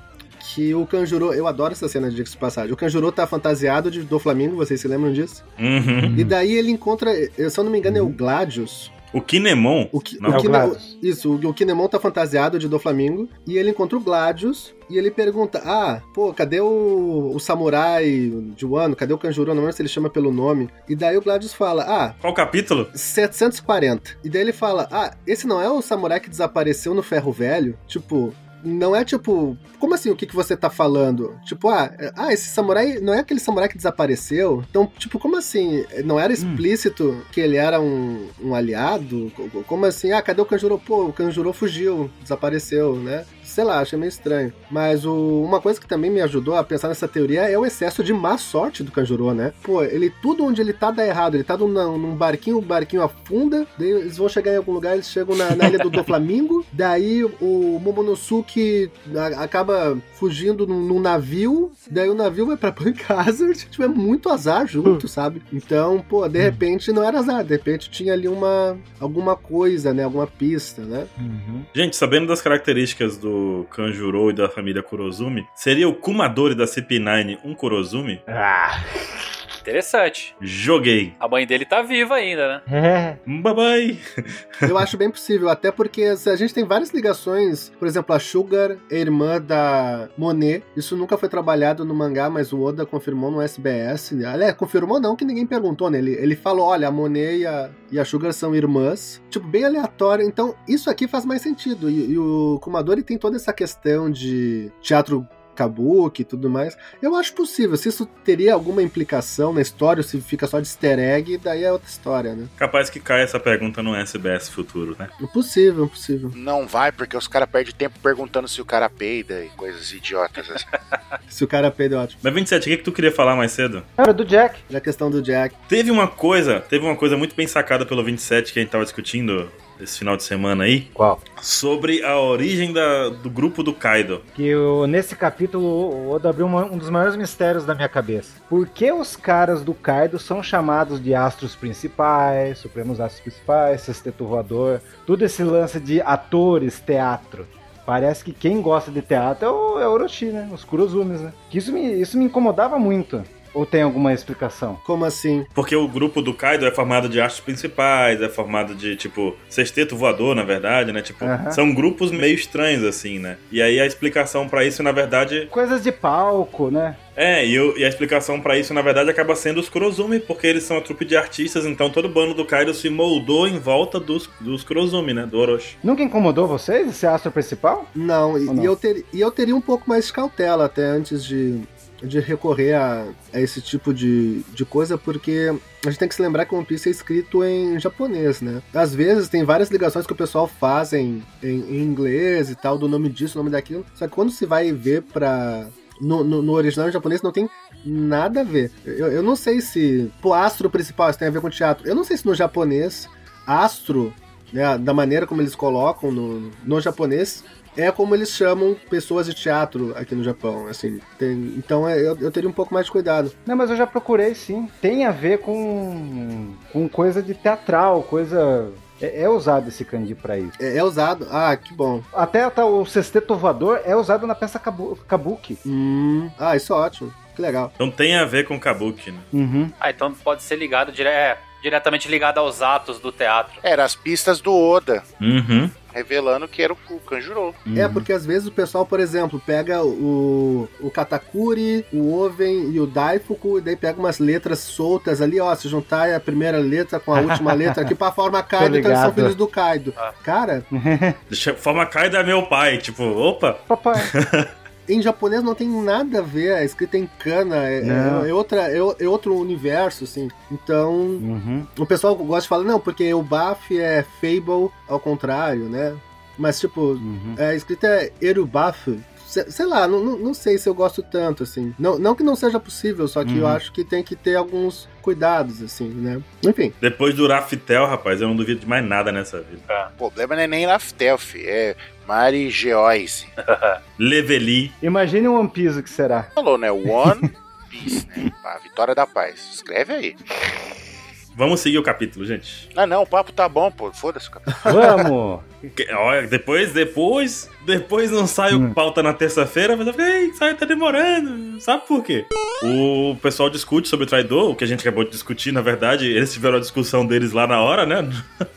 que o Kanjuro, eu adoro essa cena de de passagem. O Kanjuro tá fantasiado de, do Flamengo, vocês se lembram disso? Uhum. E daí ele encontra, eu, se eu não me engano, é o Gladius. O Kinemon. O, Ki, Não, o é o. Isso, o, o Kinemon tá fantasiado de do Flamengo e ele encontra o Gladius e ele pergunta: Ah, pô, cadê o, o samurai de Wano? Cadê o Kanjuro? Não lembro se ele chama pelo nome. E daí o Gladius fala: Ah, Qual capítulo? 740. E daí ele fala: Ah, esse não é o samurai que desapareceu no ferro velho? Tipo. Não é tipo. Como assim? O que, que você tá falando? Tipo, ah, é- ah, esse samurai. Não é aquele samurai que desapareceu? Então, tipo, como assim? Não era explícito que ele era um, um aliado? Co- co- Como assim? Ah, cadê o Kanjuro? Pô, o Kanjuro fugiu, desapareceu, né? Sei lá, achei meio estranho. Mas o- uma coisa que também me ajudou a pensar nessa teoria é o excesso de má sorte do Kanjuro, né? Pô, ele tudo onde ele tá dá errado. Ele tá num, num barquinho, o barquinho afunda, daí eles vão chegar em algum lugar, eles chegam na, na ilha do, do [LAUGHS] Flamingo, daí o Momonosuke a- acaba fugindo num, num navio, daí o navio vai pra [LAUGHS] Punk Hazard, tipo, é muito azar junto, sabe? Então, pô, de repente não era azar, de repente tinha ali uma alguma coisa, né? Alguma pista, né? Uhum. Gente, sabendo das características do Kanjuro e da família Kurozumi, seria o Kumadori da CP9 um Kurozumi? Ah. [LAUGHS] Interessante. Joguei. A mãe dele tá viva ainda, né? [LAUGHS] É. Bye bye. Eu acho bem possível, até porque se a gente tem várias ligações, por exemplo, a Sugar é irmã da Monet, isso nunca foi trabalhado no mangá, mas o Oda confirmou no SBS. Aliás, confirmou não, que ninguém perguntou, né? Ele, ele falou, olha, a Monet e a, e a Sugar são irmãs, tipo, bem aleatório, então isso aqui faz mais sentido, e, e o Kumadori tem toda essa questão de teatro kabuki e tudo mais. Eu acho possível. Se isso teria alguma implicação na história, ou se fica só de easter egg, daí é outra história, né? Capaz que caia essa pergunta no SBS futuro, né? Impossível, impossível. Não vai, porque os caras perdem tempo perguntando se o cara peida e coisas idiotas assim. [LAUGHS] Se o cara peida, é ótimo. Mas 27, o que, que tu queria falar mais cedo? Era do Jack. Já a questão do Jack. Teve uma coisa, teve uma coisa muito bem sacada pelo 27 que a gente tava discutindo esse final de semana aí, Qual? sobre a origem da- do grupo do Kaido. Que eu, nesse capítulo o Oda abriu uma- um dos maiores mistérios da minha cabeça. Por que os caras do Kaido são chamados de astros principais, supremos astros principais, sexteto voador, tudo esse lance de atores, teatro? Parece que quem gosta de teatro é o, é o Orochi, né? Os Kurozumis, né? Que isso me, isso me incomodava muito. Ou tem alguma explicação? Como assim? Porque o grupo do Kaido é formado de astros principais, é formado de, tipo, sexteto voador, na verdade, né? Tipo, são grupos meio estranhos, assim, né? E aí a explicação pra isso, na verdade, Coisas de palco, né? é, e, o- e a explicação pra isso, na verdade, acaba sendo os Kurozumi, porque eles são a trupe de artistas, então todo bando do Kaido se moldou em volta dos, dos Kurozumi, né? Do Orochi. Nunca incomodou vocês esse astro principal? Não, e, não? e eu, ter, e eu teria um pouco mais de cautela até antes de, de recorrer a, a esse tipo de, de coisa, porque a gente tem que se lembrar que One Piece é escrito em japonês, né? Às vezes tem várias ligações que o pessoal faz em, em, em inglês e tal, do nome disso, nome daquilo, só que quando se vai ver pra. No, no, no original em japonês não tem nada a ver. Eu, eu não sei se. Pô, astro principal, isso tem a ver com teatro. Eu não sei se no japonês, astro, né, da maneira como eles colocam no, no japonês, é como eles chamam pessoas de teatro aqui no Japão, assim. Tem- então é, eu, eu teria um pouco mais de cuidado. Não, mas eu já procurei sim. Tem a ver com, com coisa de teatral, coisa. É, é usado esse kanji pra isso. É, é usado. Ah, que bom. Até tá, o sexteto voador é usado na peça kabu- kabuki. Hum, ah, isso é ótimo. Que legal. Então tem a ver com Kabuki, né? Uhum. Ah, então pode ser ligado dire... diretamente ligado aos atos do teatro. Era as pistas do Oda, Uhum. revelando que era o o Kanjuro. É, porque às vezes o pessoal, por exemplo, pega o, o Katakuri, o Oven e o Daifuku, e daí pega umas letras soltas ali, ó. Se juntar a primeira letra com a última [LAUGHS] letra aqui pra forma Kaido, então eles são filhos do Kaido. Ah. Cara, [LAUGHS] Deixa, forma Kaido é meu pai, tipo, opa, Papai. [LAUGHS] em japonês não tem nada a ver, é escrita em kana, é, é, é outra, é, é outro universo, assim. Então, Uhum. o pessoal gosta de falar, não, porque o Baf é Fable ao contrário, né? Mas, tipo, Uhum. é escrita é Erubaf, se- sei lá, não, não, sei se eu gosto tanto, assim. Não, não que não seja possível, só que eu Uhum. acho que tem que ter alguns cuidados, assim, né? Enfim. Depois do Raftel, rapaz, eu não duvido de mais nada nessa vida. O problema não é nem Laftel, fi, é Mari Geoise. [LAUGHS] Leveli. Imagine um One Piece que será. Falou, né? One [LAUGHS] Piece, né? A vitória da paz. Escreve aí. Vamos seguir o capítulo, gente. Ah, não, o papo tá bom, pô. Foda-se o capítulo. Vamos! Olha, depois, depois, depois não sai o Hum. pauta na terça-feira, mas eu fiquei, ei, sai, tá demorando. Sabe por quê? O pessoal discute sobre o traidor, o que a gente acabou de discutir, na verdade, eles tiveram a discussão deles lá na hora, né?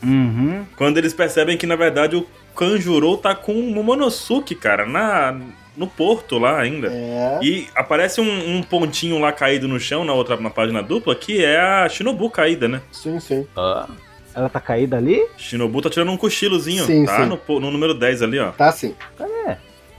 Uhum. Quando eles percebem que, na verdade, o Kanjuro tá com o Momonosuke, cara, na, no porto lá ainda. É. E aparece um, um pontinho lá caído no chão na outra na página dupla, que é a Shinobu caída, né? Sim, sim. Ela tá caída ali? Shinobu tá tirando um cochilozinho, Sim, tá? sim. No, po- no número 10 ali, ó. Tá sim.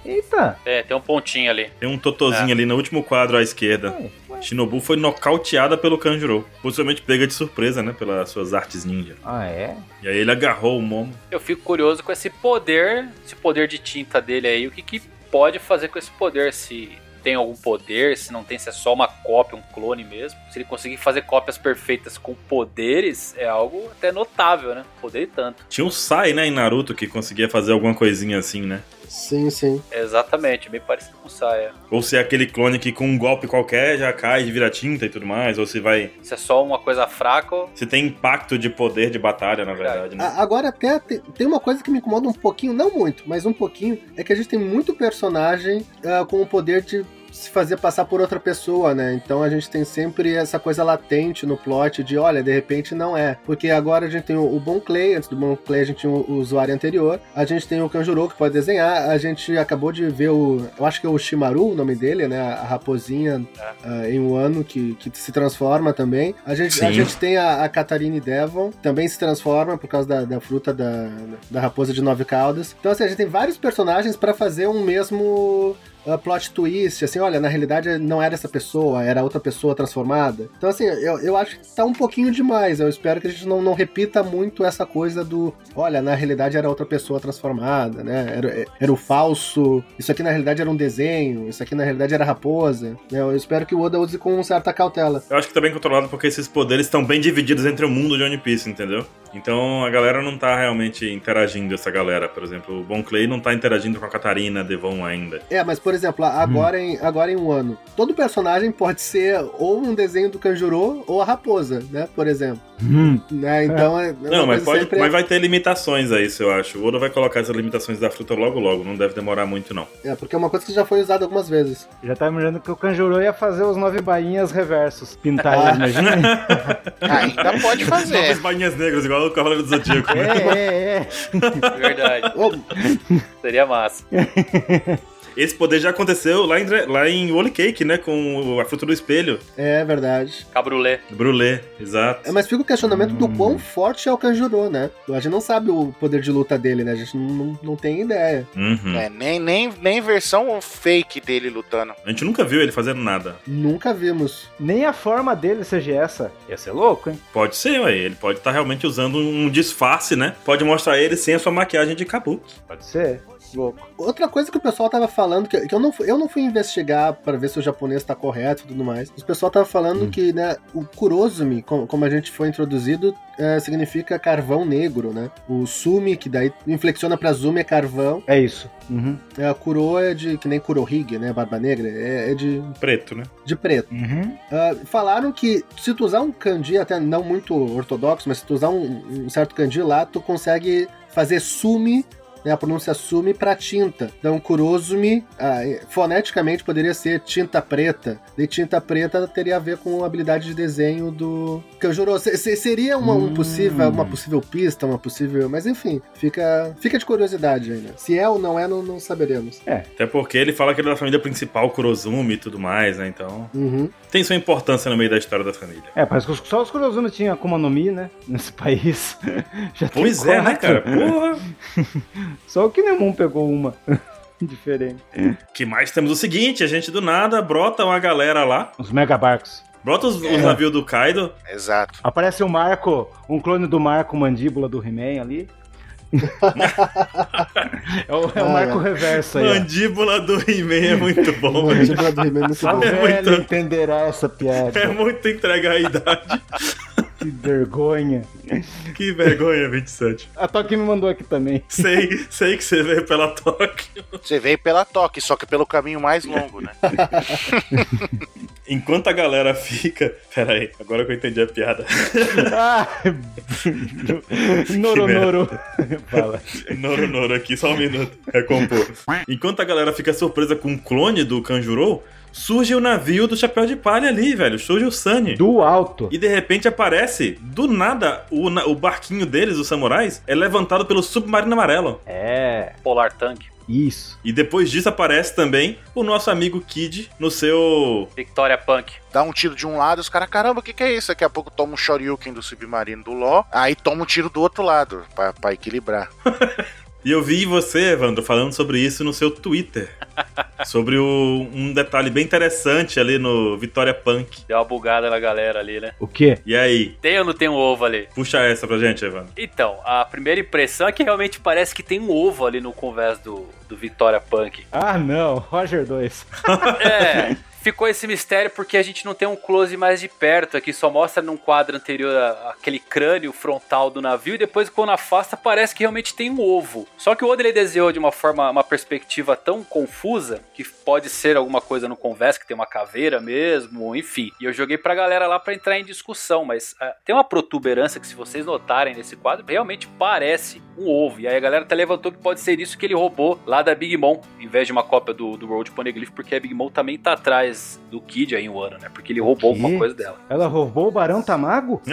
Eita! É, tem um pontinho ali. Tem um totozinho ali no último quadro à esquerda. Ué. Shinobu foi nocauteada pelo Kanjuro. Possivelmente pega de surpresa, né? Pelas suas artes ninja. Ah, é? E aí ele agarrou o Momo. Eu fico curioso com esse poder, esse poder de tinta dele aí, o que, que pode fazer com esse poder, se tem algum poder, se não tem, se é só uma cópia, um clone mesmo. Se ele conseguir fazer cópias perfeitas com poderes, é algo até notável, né? Poder e tanto. Tinha o Sai, né, em Naruto, que conseguia fazer alguma coisinha assim, né? Sim, sim. Exatamente, bem parecido com o Saia. Ou se é aquele clone que com um golpe qualquer já cai e vira tinta e tudo mais. Ou se vai. Se é só uma coisa fraca, Se tem impacto de poder de batalha, na verdade, né? A- Agora até te- tem uma coisa que me incomoda um pouquinho, não muito, mas um pouquinho, é que a gente tem muito personagem ah, com o poder de se fazer passar por outra pessoa, né? Então a gente tem sempre essa coisa latente no plot de, olha, de repente não é. Porque agora a gente tem o, Bon Clay, antes do Bon Clay a gente tinha o, usuário anterior, a gente tem o Kanjuro que pode desenhar, a gente acabou de ver o, eu acho que é o Shimaru o nome dele, né? A raposinha ah, em um ano que, que se transforma também. A gente, a gente tem a, a Catarine Devon, também se transforma por causa da, da fruta da, da raposa de nove caudas. Então, assim, a gente tem vários personagens pra fazer um mesmo uh, plot twist, assim, olha, na realidade não era essa pessoa, era outra pessoa transformada. Então, assim, eu, eu acho que tá um pouquinho demais. Eu espero que a gente não, não repita muito essa coisa do, olha, na realidade era outra pessoa transformada, né? Era, era o falso, isso aqui na realidade era um desenho, isso aqui na realidade era raposa. Né? Eu espero que o Oda use com certa cautela. Eu acho que tá bem controlado porque esses poderes estão bem divididos entre o mundo de One Piece, entendeu? Então a galera não tá realmente interagindo, essa galera. Por exemplo, o Bon Clay não tá interagindo com a Catarina Devon ainda. É, mas por exemplo, agora, em, agora em um ano, todo personagem pode ser ou um desenho do Kanjuro ou a raposa, né? Por exemplo. Hum. Né? Então é. Não, mas, pode, sempre- mas vai ter limitações a isso, eu acho. O Oda vai colocar essas limitações da fruta logo logo, não deve demorar muito, não. É, porque é uma coisa que já foi usada algumas vezes. Já tá imaginando que o Kanjuro ia fazer os nove bainhas reversos. Pintar eles, imagina? [LAUGHS] Ainda pode fazer. bainhas negras, igual o Cavaleiro do Zodíaco. né? é, é, é. verdade. Seria massa. [LAUGHS] Esse poder já aconteceu lá em, lá em Holy Cake, né? Com a fruta do espelho. é verdade. Cabrulé. Brulé, exato. É, mas fica o questionamento do Hum. quão forte é o Kanjuro, né? A gente não sabe o poder de luta dele, né? A gente não, não, não tem ideia. Uhum. É, nem, nem, nem versão fake dele lutando. A gente nunca viu ele fazendo nada. Nunca vimos. Nem a forma dele seja essa. Ia ser louco, hein? Pode ser, ué. Ele pode estar realmente usando um disfarce, né? Pode mostrar ele sem a sua maquiagem de kabuki. Pode ser. Louco. Outra coisa que o pessoal tava falando, que, que eu, não, fui- eu não fui investigar pra ver se o japonês tá correto e tudo mais. O pessoal tava falando Hum. que, né, o Kurozumi, como, como a gente foi introduzido, é, significa carvão negro, né? O Sumi, que daí inflexiona pra Zumi, é carvão. É isso. Uhum. É, a Kuro é de, que nem Kurohige, né? Barba Negra, é, é de, Preto, né? de preto. Uhum. Ah, falaram que se tu usar um kanji, até não muito ortodoxo, mas se tu usar um, um certo kanji lá, tu consegue fazer sumi, né, a pronúncia sumi pra tinta. Então, kurozumi, ah, eh, foneticamente poderia ser tinta preta. E tinta preta teria a ver com a habilidade de desenho do Kanjuro. Se- se- seria uma, um Hum. possível, uma possível pista, uma possível... Mas enfim, fica, fica de curiosidade ainda. Se é ou não é, não, não saberemos. Até porque ele fala que ele é da família principal, Kurozumi e tudo mais, né? Então Uhum. tem sua importância no meio da história da família. É, parece que só os Kurozumi tinham Akuma no Mi, né? Nesse país. [LAUGHS] Já tem Pois é, né, cara? Porra! [LAUGHS] Só o Kinemon pegou uma. [LAUGHS] Diferente. que mais temos o seguinte, a gente do nada brota uma galera lá, Os Megabarcos. brota os, os É. navios do Kaido, Exato. Aparece o Marco, um clone do Marco Mandíbula do He-Man ali. [LAUGHS] É o, é o Ah, marco é. reverso aí. ó. Mandíbula do He-Man é muito bom. Mandíbula do He-Man é muito Só bom. É velho muito- entenderá essa piada. É muito entregar a idade. Que vergonha. Que vergonha, 27. A Toque me mandou aqui também. Sei, sei que você veio pela Tóquio. Você veio pela toque, só que pelo caminho mais longo, né? [LAUGHS] Enquanto a galera fica. Pera aí, agora que eu entendi a piada. Ah, [LAUGHS] Noro Noro. Fala. Noro Noro aqui, só um minuto. Recompor. Enquanto a galera fica surpresa com o clone do Kanjuro, surge o navio do Chapéu de Palha ali, velho. Surge o Sunny. Do alto. E de repente aparece, do nada, o, o barquinho deles, os samurais, é levantado pelo submarino amarelo. É, Polar Tank. isso. E depois disso aparece também o nosso amigo Kid no seu. Victoria Punk. Dá um tiro de um lado, os caras, caramba, o que, que é isso? Daqui a pouco toma um Shoryuken do submarino do Ló, aí toma um tiro do outro lado, pra, pra equilibrar. [LAUGHS] E eu vi você, Evandro, falando sobre isso no seu Twitter. [LAUGHS] sobre o- um detalhe bem interessante ali no Vitória Punk. Deu uma bugada na galera ali, né? O quê? E aí? Tem ou não tem um ovo ali? Puxa essa pra gente, Evandro. Então, a primeira impressão é que realmente parece que tem um ovo ali no convés do, do Victoria Punk. Ah, não. Roger 2. É, [LAUGHS] ficou esse mistério porque a gente não tem um close mais de perto. Aqui só mostra num quadro anterior aquele crânio frontal do navio e depois quando afasta parece que realmente tem um ovo. Só que o Oda ele desenhou de uma forma, uma perspectiva tão confusa que pode ser alguma coisa no convés, que tem uma caveira mesmo, enfim. E eu joguei pra galera lá pra entrar em discussão, mas ah, tem uma protuberância que se vocês notarem nesse quadro, realmente parece um ovo. E aí a galera até levantou que pode ser isso que ele roubou lá da Big Mom, em vez de uma cópia do, do Road Poneglyph, porque a Big Mom também tá atrás do Kid aí em Wano, né? Porque ele roubou Que? alguma coisa dela. Ela roubou o Barão Tamago? [LAUGHS]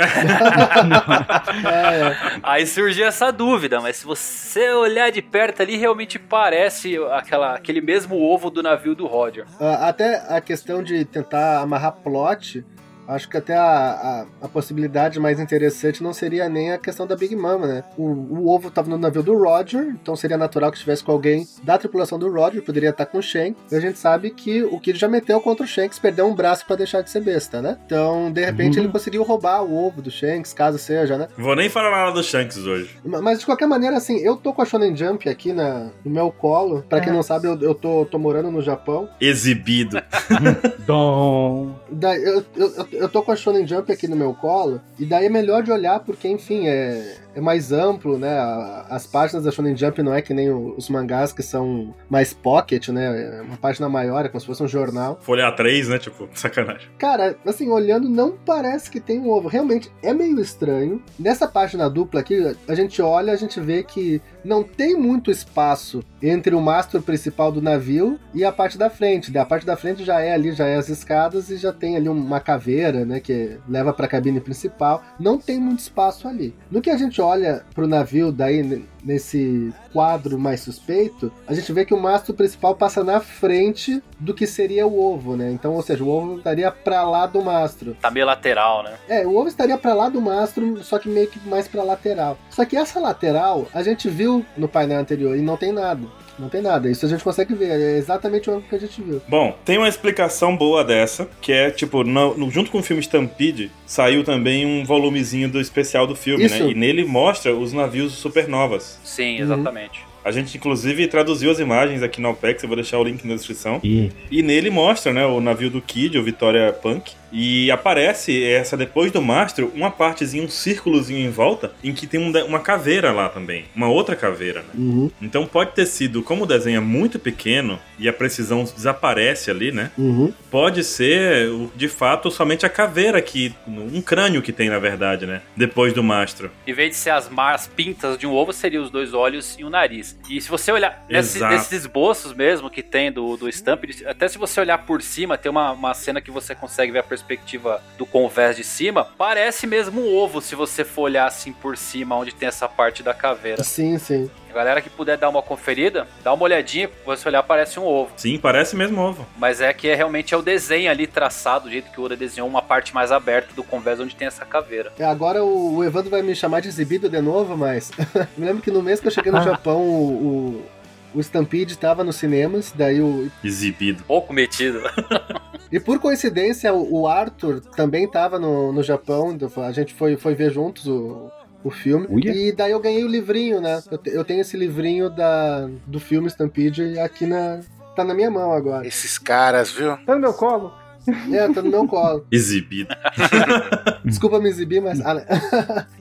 É, Aí surgiu essa dúvida, mas se você olhar de perto ali, realmente parece aquela, aquele mesmo ovo do navio do Roger. Ah, Até a questão de tentar amarrar plot, acho que até a, a, a possibilidade mais interessante não seria nem a questão da Big Mama, né? O, o ovo estava no navio do Roger, então seria natural que estivesse com alguém da tripulação do Roger, poderia estar com o Shanks. E a gente sabe que o Kid já meteu contra o Shanks, perdeu um braço para deixar de ser besta, né? Então, de repente, Uhum. ele conseguiu roubar o ovo do Shanks, caso seja, né? Vou nem falar nada do Shanks hoje. Mas de qualquer maneira, assim, eu tô com a Shonen Jump aqui na, no meu colo. Pra quem não sabe, eu, eu tô, tô morando no Japão. Exibido. [LAUGHS] Dom. Daí, eu, eu, eu- eu tô com a Shonen Jump aqui no meu colo, e daí é melhor de olhar porque, enfim, é, é mais amplo, né? As páginas da Shonen Jump não é que nem os mangás que são mais pocket, né? É uma página maior, é como se fosse um jornal. Folha A3, né? Tipo, [LAUGHS] sacanagem. Cara, assim, olhando, não parece que tem um ovo. Realmente é meio estranho. Nessa página dupla aqui, a gente olha, a gente vê que não tem muito espaço entre o mastro principal do navio e a parte da frente. A parte da frente já é ali, já é as escadas e já tem ali uma caveira, né, que leva para a cabine principal. Não tem muito espaço ali. No que a gente olha pro navio daí nesse quadro mais suspeito, a gente vê que o mastro principal passa na frente do que seria o ovo, né? Então, ou seja, o ovo estaria para lá do mastro. Tá meio lateral, né? É, o ovo estaria para lá do mastro, só que meio que mais para lateral. Só que essa lateral a gente viu no painel anterior e não tem nada. Não tem nada. Isso a gente consegue ver. É exatamente o que a gente viu. Bom, tem uma explicação boa dessa, que é, tipo, no- no- junto com o filme Stampede, saiu também um volumezinho do especial do filme, Isso. né? E nele mostra os navios supernovas. Sim, Uhum. exatamente. A gente, inclusive, traduziu as imagens aqui na OPEX, eu vou deixar o link na descrição. E E nele mostra, né, o navio do Kid, o Vitória Punk. E aparece essa depois do mastro, uma partezinha, um círculozinho em volta, em que tem um uma caveira lá também. Uma outra caveira, né? Uhum, Então pode ter sido, como o desenho é muito pequeno e a precisão desaparece ali, né? uhum. Pode ser, de fato, somente a caveira que. Um crânio que tem, na verdade, né? Depois do mastro. Em vez de ser as, as pintas de um ovo, seriam os dois olhos e o nariz. E se você olhar nesse- nesses esboços mesmo que tem do, do Stamp, até se você olhar por cima, tem uma, uma cena que você consegue ver a perspectiva do convés de cima. Parece mesmo um ovo se você for olhar assim por cima, onde tem essa parte da caveira. Sim, sim. A galera que puder dar uma conferida, dá uma olhadinha, você olhar, parece um ovo. Sim, parece mesmo ovo. Mas é que é, realmente é o desenho ali traçado, do jeito que o Oda desenhou, uma parte mais aberta do convés onde tem essa caveira. É, agora o, o Evandro vai me chamar de exibido de novo, mas. [LAUGHS] me lembro que no mês que eu cheguei no [LAUGHS] Japão, o, o, o Stampede estava nos cinemas, daí o. Exibido. Pouco metido. [LAUGHS] E por coincidência, o, Arthur também estava no, no Japão, a gente foi, foi ver juntos o, o filme. Uia. E daí eu ganhei o livrinho, né? Eu, te- eu tenho esse livrinho da, do filme Stampede aqui na. Tá na minha mão agora. Esses caras, viu? Tá no meu colo. [LAUGHS] É, tá no meu colo. Exibido. [LAUGHS] Desculpa me exibir, mas. Ah, [LAUGHS] né?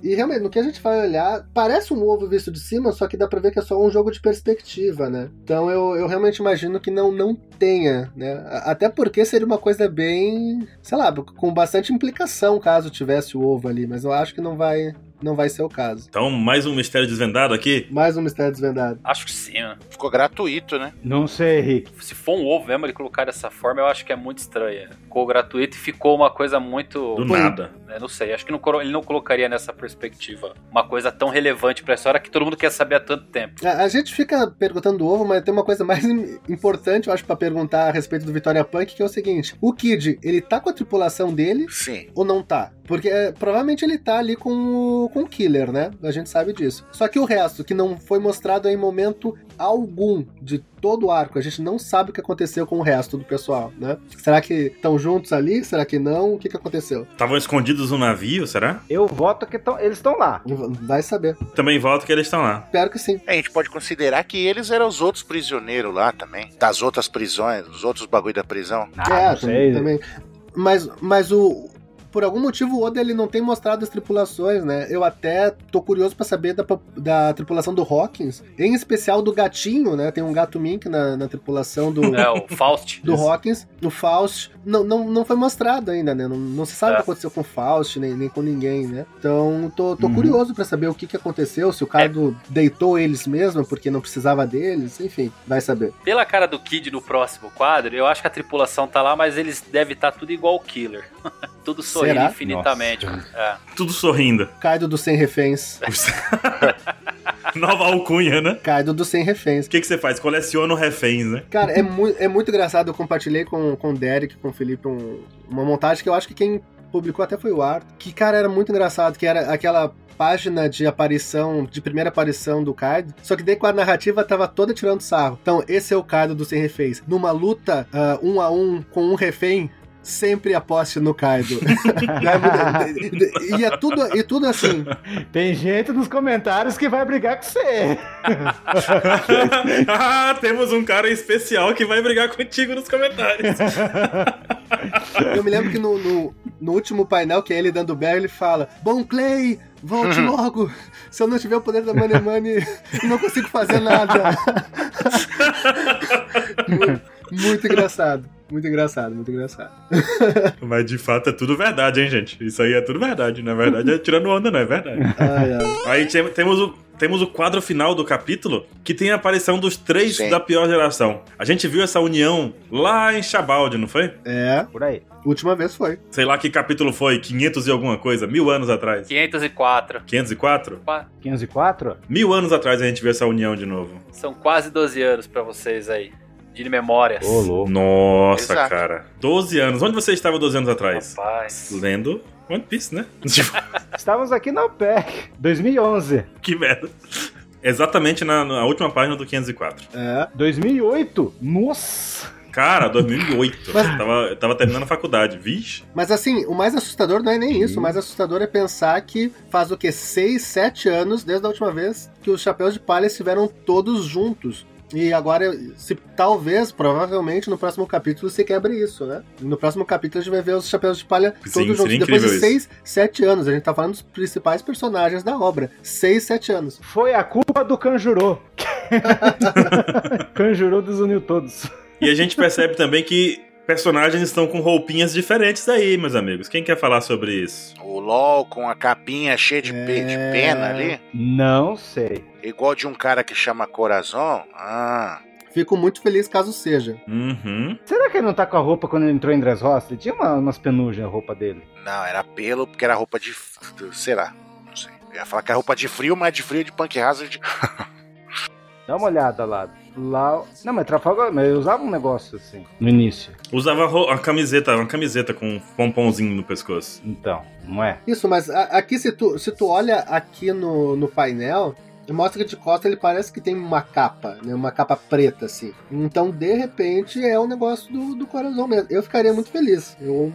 e realmente, no que a gente vai olhar, parece um ovo visto de cima, só que dá pra ver que é só um jogo de perspectiva, né? Então eu, eu realmente imagino que não, não tenha, né? Até porque seria uma coisa bem. sei lá, com bastante implicação caso tivesse o ovo ali, mas eu acho que não vai. Não vai ser o caso. Então, mais um mistério desvendado aqui. Mais um mistério desvendado. Acho que sim, né? Ficou gratuito, né? Não sei, Rick. Se for um ovo mesmo, ele colocar dessa forma, eu acho que é muito estranho. Ficou gratuito e ficou uma coisa muito. Do nada. Eu não sei, acho que não ele não colocaria nessa perspectiva uma coisa tão relevante pra história que todo mundo quer saber há tanto tempo. A, a gente fica perguntando do ovo, mas tem uma coisa mais im- importante, eu acho, pra perguntar a respeito do Vitória Punk, que é o seguinte: o Kid, ele tá com a tripulação dele Sim. ou não tá? Porque é, provavelmente ele tá ali com o, com o Killer, né? A gente sabe disso. Só que o resto, que não foi mostrado em momento algum de todo o arco, a gente não sabe o que aconteceu com o resto do pessoal, né? Será que estão juntos ali? Será que não? O que, que aconteceu? Estavam escondidos no navio, será? Eu voto que tão, eles estão lá. Vai saber. Também voto que eles estão lá. Espero que sim. A gente pode considerar que eles eram os outros prisioneiros lá também. Das outras prisões, os outros bagulho da prisão. Ah, é, não sei. também. Mas, mas o. Por algum motivo, o Oda ele não tem mostrado as tripulações, né? Eu até tô curioso pra saber da, da tripulação do Hawkins, em especial do gatinho, né? Tem um gato Mink na, na tripulação do, É, o Faust. do Isso. Hawkins. O Faust não, não, não foi mostrado ainda, né? Não, não se sabe o É. que aconteceu com o Faust, nem, nem com ninguém, né? Então, tô, tô Uhum. curioso pra saber o que, que aconteceu, se o Kaido deitou eles mesmo porque não precisava deles, enfim, vai saber. Pela cara do Kid no próximo quadro, eu acho que a tripulação tá lá, mas eles devem estar tudo igual o Killer. [LAUGHS] tudo sorrindo Será? infinitamente. É. Tudo sorrindo. Kaido dos 100 reféns. [LAUGHS] Nova alcunha, né? Kaido dos 100 reféns. O que, que você faz? Coleciona reféns, né? Cara, é, mu é muito engraçado. Eu compartilhei com, com o Derek, com o Felipe, um- uma montagem que eu acho que quem publicou até foi o Arthur. Que, cara, era muito engraçado. Que era aquela página de aparição, de primeira aparição do Kaido. Só que daí com a narrativa tava toda tirando sarro. Então, esse é o Kaido dos 100 reféns. Numa luta ah, um a um com um refém. Sempre aposte no Kaido. [LAUGHS] e é tudo, e tudo assim. Tem gente nos comentários que vai brigar com você. ah, temos um cara especial que vai brigar contigo nos comentários. Eu me lembro que no, no, no último painel, que é ele dando berro, ele fala: Bom Clay, volte logo. Se eu não tiver o poder da Money Money, não consigo fazer nada. [LAUGHS] muito, engraçado. Muito engraçado, muito engraçado. [LAUGHS] Mas de fato é tudo verdade, hein, gente? Isso aí é tudo verdade. Na verdade, é tirando onda, não é verdade. [LAUGHS] Ai, ai. Aí tem- temos o, temos o quadro final do capítulo, que tem a aparição dos três Sim. da pior geração. A gente viu essa união lá em Chabaldi, não foi? É, Por aí. última vez foi. Sei lá que capítulo foi, 500 e alguma coisa, mil anos atrás. 504. 504? Qua- 504? Mil anos atrás a gente viu essa união de novo. São quase 12 anos pra vocês aí. De memórias. Ô, louco. Nossa, Exato. cara. 12 anos. Onde você estava 12 anos atrás? Rapaz. Lendo One Piece, né? [LAUGHS] Tipo, Estávamos aqui na OPEC, 2011. que merda. Exatamente na, na última página do 504. É. 2008? Nossa! Cara, 2008. [LAUGHS] Mas- Eu tava, eu tava terminando a faculdade. Vixe. Mas assim, o mais assustador não é nem isso. O mais assustador é pensar que faz o que? 6, 7 anos desde a última vez que os chapéus de palha estiveram todos juntos. E agora, se talvez, provavelmente, no próximo capítulo se quebre isso, né? No próximo capítulo a gente vai ver os chapéus de palha Sim, todos juntos. Depois de incrível 6, 7 anos. A gente tá falando dos principais personagens da obra. 6, 7 anos. Foi a culpa do Kanjuro. [LAUGHS] Kanjuro desuniu todos. E a gente percebe também que personagens estão com roupinhas diferentes aí, meus amigos. Quem quer falar sobre isso? O LOL com a capinha cheia de, pe- de É. pena ali. Não sei. Igual de um cara que chama Corazon. Ah. Fico muito feliz caso seja. Uhum. Será que ele não tá com a roupa quando ele entrou em Dressrosa? Ele tinha uma- umas penugens a roupa dele. Não, era pelo porque era roupa de. Sei lá. Não sei. Eu ia falar que é roupa de frio, mas de frio de Punk Hazard. Dá uma olhada lá. Lá. Não, mas Trafalgar. Mas eu usava um negócio assim no início. Usava ro- a camiseta, uma camiseta com um pomponzinho no pescoço. Então, não é? Isso, mas a- aqui, se tu, se tu olha aqui no, no painel, mostra que de costa ele parece que tem uma capa, né? Uma capa preta, assim. Então, de repente, é um negócio do, do coração mesmo. Eu ficaria muito feliz. Eu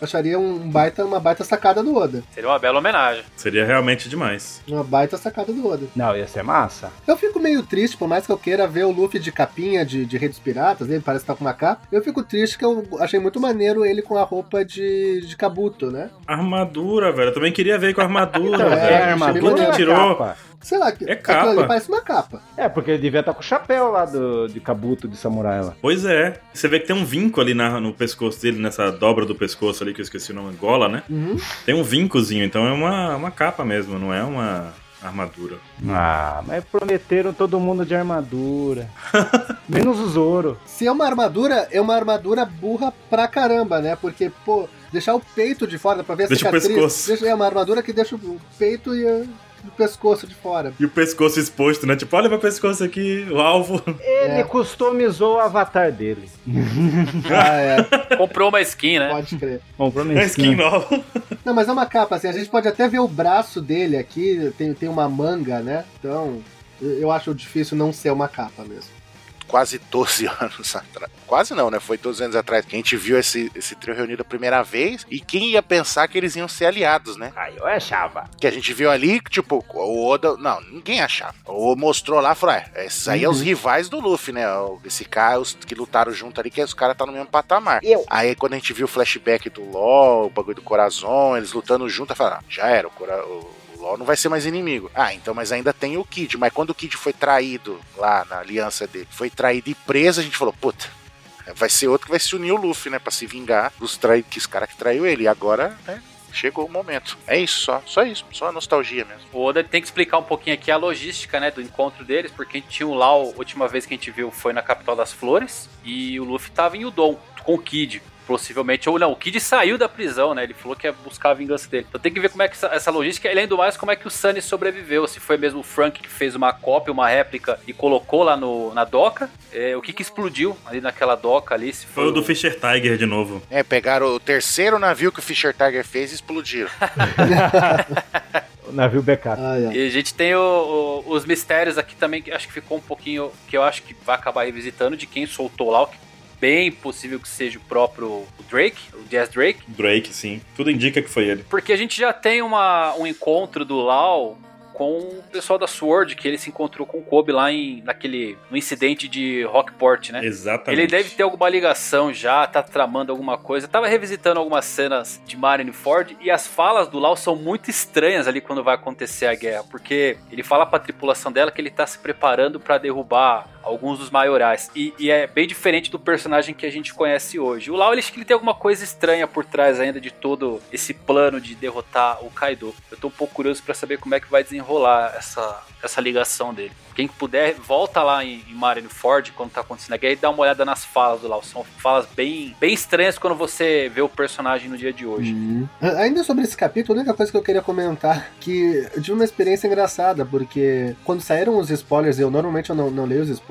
Acharia um baita, uma baita sacada do Oda. Seria uma bela homenagem. Seria realmente demais. Uma baita sacada do Oda. Não, ia ser massa. Eu fico meio triste, por mais que eu queira ver o Luffy de capinha de, de Rei dos Piratas, ele parece estar com uma capa. Eu fico triste que eu achei muito maneiro ele com a roupa de, de Kabuto, né? Armadura, velho. Eu também queria ver com armadura, Então, É, velho. a armadura que tirou? capa? Sei lá, É aquilo capa. ali parece uma capa. É, porque ele devia estar com o chapéu lá do, de Kabuto de samurai lá. Pois é. Você vê que tem um vinco ali na- no pescoço dele, nessa dobra do pescoço ali, que eu esqueci o nome, gola, né? Uhum. Tem um vincozinho, então é uma, uma capa mesmo, não é uma armadura. Ah, mas prometeram todo mundo de armadura. [LAUGHS] Menos o Zoro. Se é uma armadura, é uma armadura burra pra caramba, né? Porque, pô, deixar o peito de fora, dá pra ver a Deixa o pescoço. Deixa- é uma armadura que deixa o peito e a- o pescoço de fora. E o pescoço exposto, né? Tipo, olha meu pescoço aqui, o alvo. Ele É. customizou o avatar dele. [LAUGHS] Ah, é, Comprou uma skin, né? pode crer. Comprou É minha skin nova. Não, mas é uma capa, assim, a gente pode até ver o braço dele aqui, tem, tem uma manga, né? Então, eu acho difícil não ser uma capa mesmo. Quase 12 [LAUGHS] anos atrás. Quase não, né? Foi 12 anos atrás que a gente viu esse, esse trio reunido a primeira vez. E quem ia pensar que eles iam ser aliados, né? Aí eu achava. Que a gente viu ali, tipo, o Oda. Não, ninguém achava. O Oda mostrou lá, falou: é, esses aí é os Uhum. rivais do Luffy, né? Esse cara, os que lutaram junto ali, que os caras tá no mesmo patamar. Eu. Aí quando a gente viu o flashback do LOL, o bagulho do Corazon, eles lutando junto, eu falei: ah, já era, o, Cora- o- LOL não vai ser mais inimigo. Ah, então, mas ainda tem o Kid. Mas quando o Kid foi traído lá na aliança dele, foi traído e preso, a gente falou: puta. Vai ser outro que vai se unir o Luffy, né? Pra se vingar dos trai... que caras que traiu ele. E agora, né? Chegou o momento. É isso só. Só isso. Só nostalgia mesmo. O Oda tem que explicar um pouquinho aqui a logística, né, do encontro deles, porque a tinha o Lau, a última vez que a gente viu foi na capital das flores, e o Luffy tava em Udon, com o Kid. Possivelmente, ou não, o Kid saiu da prisão, né? Ele falou que ia buscar a vingança dele. Então tem que ver como é que essa, essa logística, e além do mais, como é que o Sunny sobreviveu. Se foi mesmo o Frank que fez uma cópia, uma réplica e colocou lá no, na doca. É, o que que explodiu ali naquela doca ali? Se Foi o do Fischer Tiger de novo. É, pegaram o terceiro navio que o Fischer Tiger fez e explodiram. [LAUGHS] O navio backup. Ai, ai. E a gente tem o- o- os mistérios aqui também, que acho que ficou um pouquinho. que eu acho que vai acabar revisitando de quem soltou lá, o que bem possível que seja o próprio Drake, o Jazz Drake. Drake, sim. Tudo indica que foi ele. Porque a gente já tem uma, um encontro do Lau com o pessoal da Sword, que ele se encontrou com o Kobe lá em, naquele, no incidente de Rockport, né? Exatamente. Ele deve ter alguma ligação já, tá tramando alguma coisa. Eu tava revisitando algumas cenas de Marineford e as falas do Lau são muito estranhas ali quando vai acontecer a guerra, porque ele fala pra tripulação dela que ele tá se preparando pra derrubar alguns dos maiorais. E, e é bem diferente do personagem que a gente conhece hoje. O Lau, ele ele tem alguma coisa estranha por trás ainda de todo esse plano de derrotar o Kaido. Eu tô um pouco curioso pra saber como é que vai desenrolar essa, essa ligação dele. Quem puder, volta lá em, em Marineford quando tá acontecendo a guerra e dá uma olhada nas falas do Lau. São falas bem, bem estranhas quando você vê o personagem no dia de hoje. Uhum. Ainda sobre esse capítulo, a única coisa que eu queria comentar que eu tive uma experiência engraçada, porque quando saíram os spoilers, eu normalmente eu não, não leio os spoilers,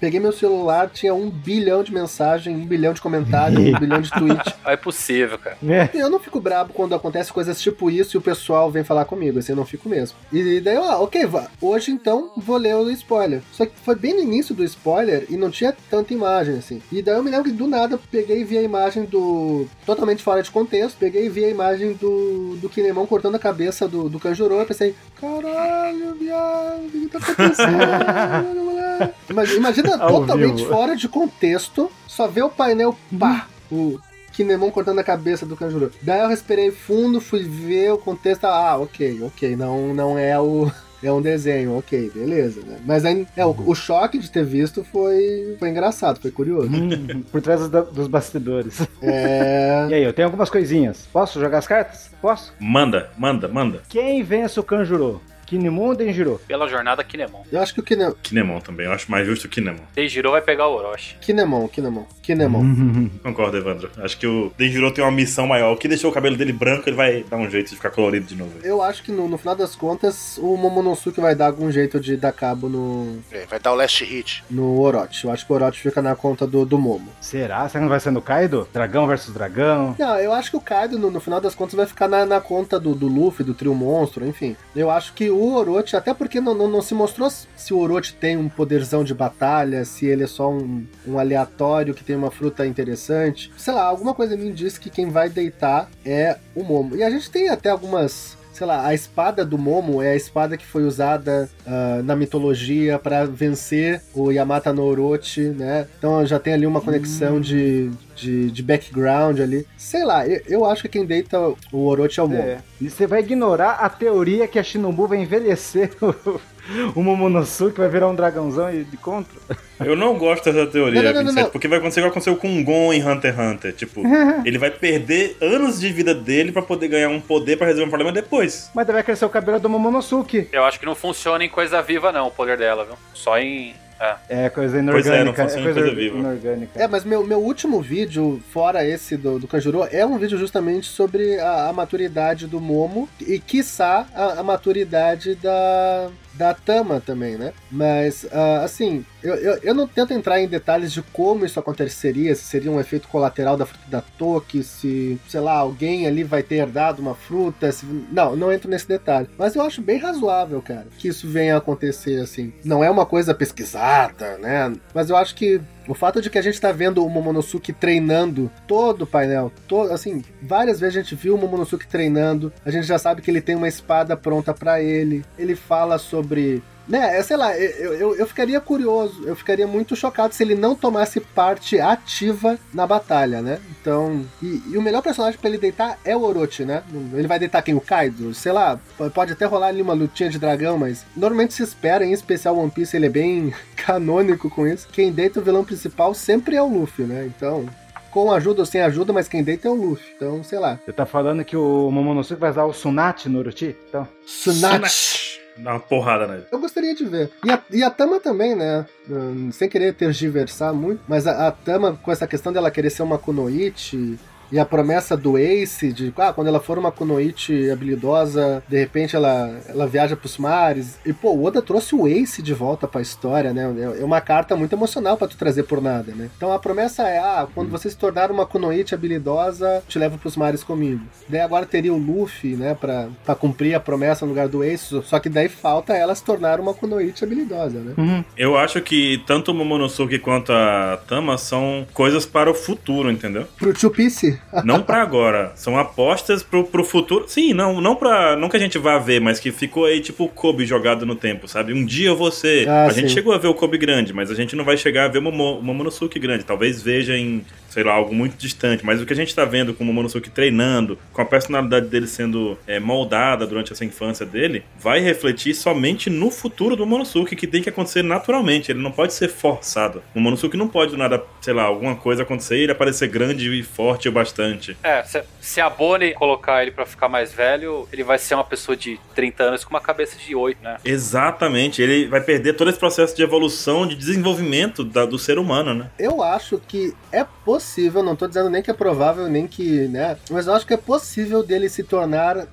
peguei meu celular, tinha um bilhão de mensagens, um bilhão de comentários, um [LAUGHS] bilhão de tweets. É possível, cara. É. Eu não fico brabo quando acontece coisas tipo isso e o pessoal vem falar comigo, assim, eu não fico mesmo. E daí, eu, ah, ok, vá. hoje então vou ler o spoiler. Só que foi bem no início do spoiler e não tinha tanta imagem, assim. E daí eu me lembro que do nada peguei e vi a imagem do. totalmente fora de contexto, peguei e vi a imagem do, do Kinemon cortando a cabeça do, do Kanjuro. Eu pensei, caralho, viado, o que, tá acontecendo, [LAUGHS] moleque? Imagina, [LAUGHS] totalmente vivo. fora de contexto, só vê o painel, pá, o Kinemon cortando a cabeça do Kanjuro. Daí eu respirei fundo, fui ver o contexto, ah, ok, ok, não, não é o... [LAUGHS] É um desenho, ok, beleza, né? Mas aí, é, o, o choque de ter visto foi, foi engraçado, foi curioso. Hum, Por trás dos, dos bastidores. É. [LAUGHS] E aí, eu tenho algumas coisinhas. Posso jogar as cartas? Posso? Manda, manda, manda. Quem vence o Kanjuro? Kinemon ou Denjiro? Pela jornada Kinemon. Eu acho que o Kine, Kinemon também. Eu acho mais justo o Kinemon. Denjiro vai pegar o Orochi. Kinemon, Kinemon, Kinemon. [LAUGHS] Concordo, Evandro. Acho que o Denjiro tem uma missão maior. O que deixou o cabelo dele branco, ele vai dar um jeito de ficar colorido de novo. Eu acho que no, no final das contas, o Momonosuke vai dar algum jeito de dar cabo no, É, vai dar o last hit. no Orochi. Eu acho que o Orochi fica na conta do, do Momo. Será? Será que não vai ser no Kaido? Dragão versus dragão? Não, eu acho que o Kaido, no, no final das contas, vai ficar na, na conta do, do Luffy, do trio monstro, enfim. Eu acho que o, o Orochi, até porque não, não, não se mostrou se o Orochi tem um poderzão de batalha, se ele é só um, um aleatório que tem uma fruta interessante. Sei lá, alguma coisa me diz que quem vai deitar é o Momo. E a gente tem até algumas sei lá, a espada do Momo é a espada que foi usada uh, na mitologia para vencer o Yamata no Orochi, né? Então já tem ali uma conexão hum. de, de, de, background ali. Sei lá, eu, eu, acho que quem deita o Orochi é o Momo. É. E você vai ignorar a teoria que a Shinobu vai envelhecer [LAUGHS] o Momonosuke, vai virar um dragãozão de contra? Eu não gosto dessa teoria, não, não, não, 27, porque vai acontecer o que aconteceu com o Gon em Hunter x Hunter. Tipo, [LAUGHS] ele vai perder anos de vida dele para poder ganhar um poder para resolver um problema depois. Mas vai crescer o cabelo do Momonosuke. Eu acho que não funciona em coisa viva, não, o poder dela, viu? Só em é. é, coisa inorgânica. Pois é, não funciona é coisa, coisa viva. Inorgânica. É, mas meu, meu último vídeo, fora esse do, do Kanjuro, é um vídeo justamente sobre a, a maturidade do Momo e, quiçá, a, a maturidade da, da Tama também, né? Mas, uh, assim, eu, eu, eu, não tento entrar em detalhes de como isso aconteceria, se seria um efeito colateral da fruta da Toki, se, sei lá, alguém ali vai ter herdado uma fruta. Se... Não, não entro nesse detalhe. Mas eu acho bem razoável, cara, que isso venha a acontecer assim. Não é uma coisa pesquisada, né? Mas eu acho que o fato de que a gente tá vendo o Momonosuke treinando todo o painel, todo, assim, várias vezes a gente viu o Momonosuke treinando, a gente já sabe que ele tem uma espada pronta para ele, ele fala sobre né, é, sei lá, eu, eu, eu, ficaria curioso, eu ficaria muito chocado se ele não tomasse parte ativa na batalha, né? Então, e, e o melhor personagem para ele deitar é o Orochi, né? Ele vai deitar quem? O Kaido? Sei lá, pode até rolar ali uma lutinha de dragão, mas normalmente se espera, em especial One Piece, ele é bem [LAUGHS] canônico com isso. Quem deita o vilão principal sempre é o Luffy, né? Então, com ajuda ou sem ajuda, mas quem deita é o Luffy. Então, sei lá. Você tá falando que o Momonosuke vai usar o Sunat no Orochi? Então. Sunat. Dá uma porrada nele. Eu gostaria de ver. E a, e a Tama também, né? Hum, sem querer tergiversar muito, mas a, a Tama, com essa questão dela querer ser uma Kunoichi, e a promessa do Ace de ah, quando ela for uma Kunoichi habilidosa, de repente ela, ela viaja pros mares. E pô, o Oda trouxe o Ace de volta pra história, né? É uma carta muito emocional para tu trazer por nada, né? Então a promessa é: ah, quando você se tornar uma Kunoichi habilidosa, te levo pros mares comigo. Daí agora teria o Luffy, né, pra, pra cumprir a promessa no lugar do Ace, só que daí falta ela se tornar uma Kunoichi habilidosa, né? Uhum. Eu acho que tanto o Momonosuke quanto a Tama são coisas para o futuro, entendeu? Pro Two Piece? Não para agora. São apostas pro, pro futuro. Sim, não, não para não que a gente vá ver, mas que ficou aí tipo o Kobe jogado no tempo, sabe? Um dia eu vou ser. Ah, a sim. gente chegou a ver o Kobe grande, mas a gente não vai chegar a ver o Momonosuke grande. Talvez veja em sei lá, algo muito distante. Mas o que a gente tá vendo com o Momonosuke treinando, com a personalidade dele sendo é, moldada durante essa infância dele, vai refletir somente no futuro do Momonosuke, que tem que acontecer naturalmente. Ele não pode ser forçado. O Momonosuke não pode do nada, sei lá, alguma coisa acontecer e ele aparecer grande e forte o bastante. É, se, se a Bonnie colocar ele para ficar mais velho, ele vai ser uma pessoa de 30 anos com uma cabeça de 8, né? Exatamente. Ele vai perder todo esse processo de evolução, de desenvolvimento da, do ser humano, né? Eu acho que é possível possível, não estou dizendo nem que é provável, nem que, né? Mas eu acho que é possível dele se tornar uh,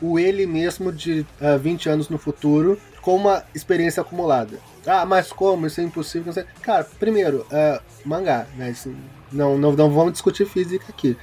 o ele mesmo de uh, ah, 20 anos no futuro com uma experiência acumulada. Ah, mas como? Isso é impossível. Cara, primeiro, uh, mangá, né? Isso, não, não, não vamos discutir física aqui.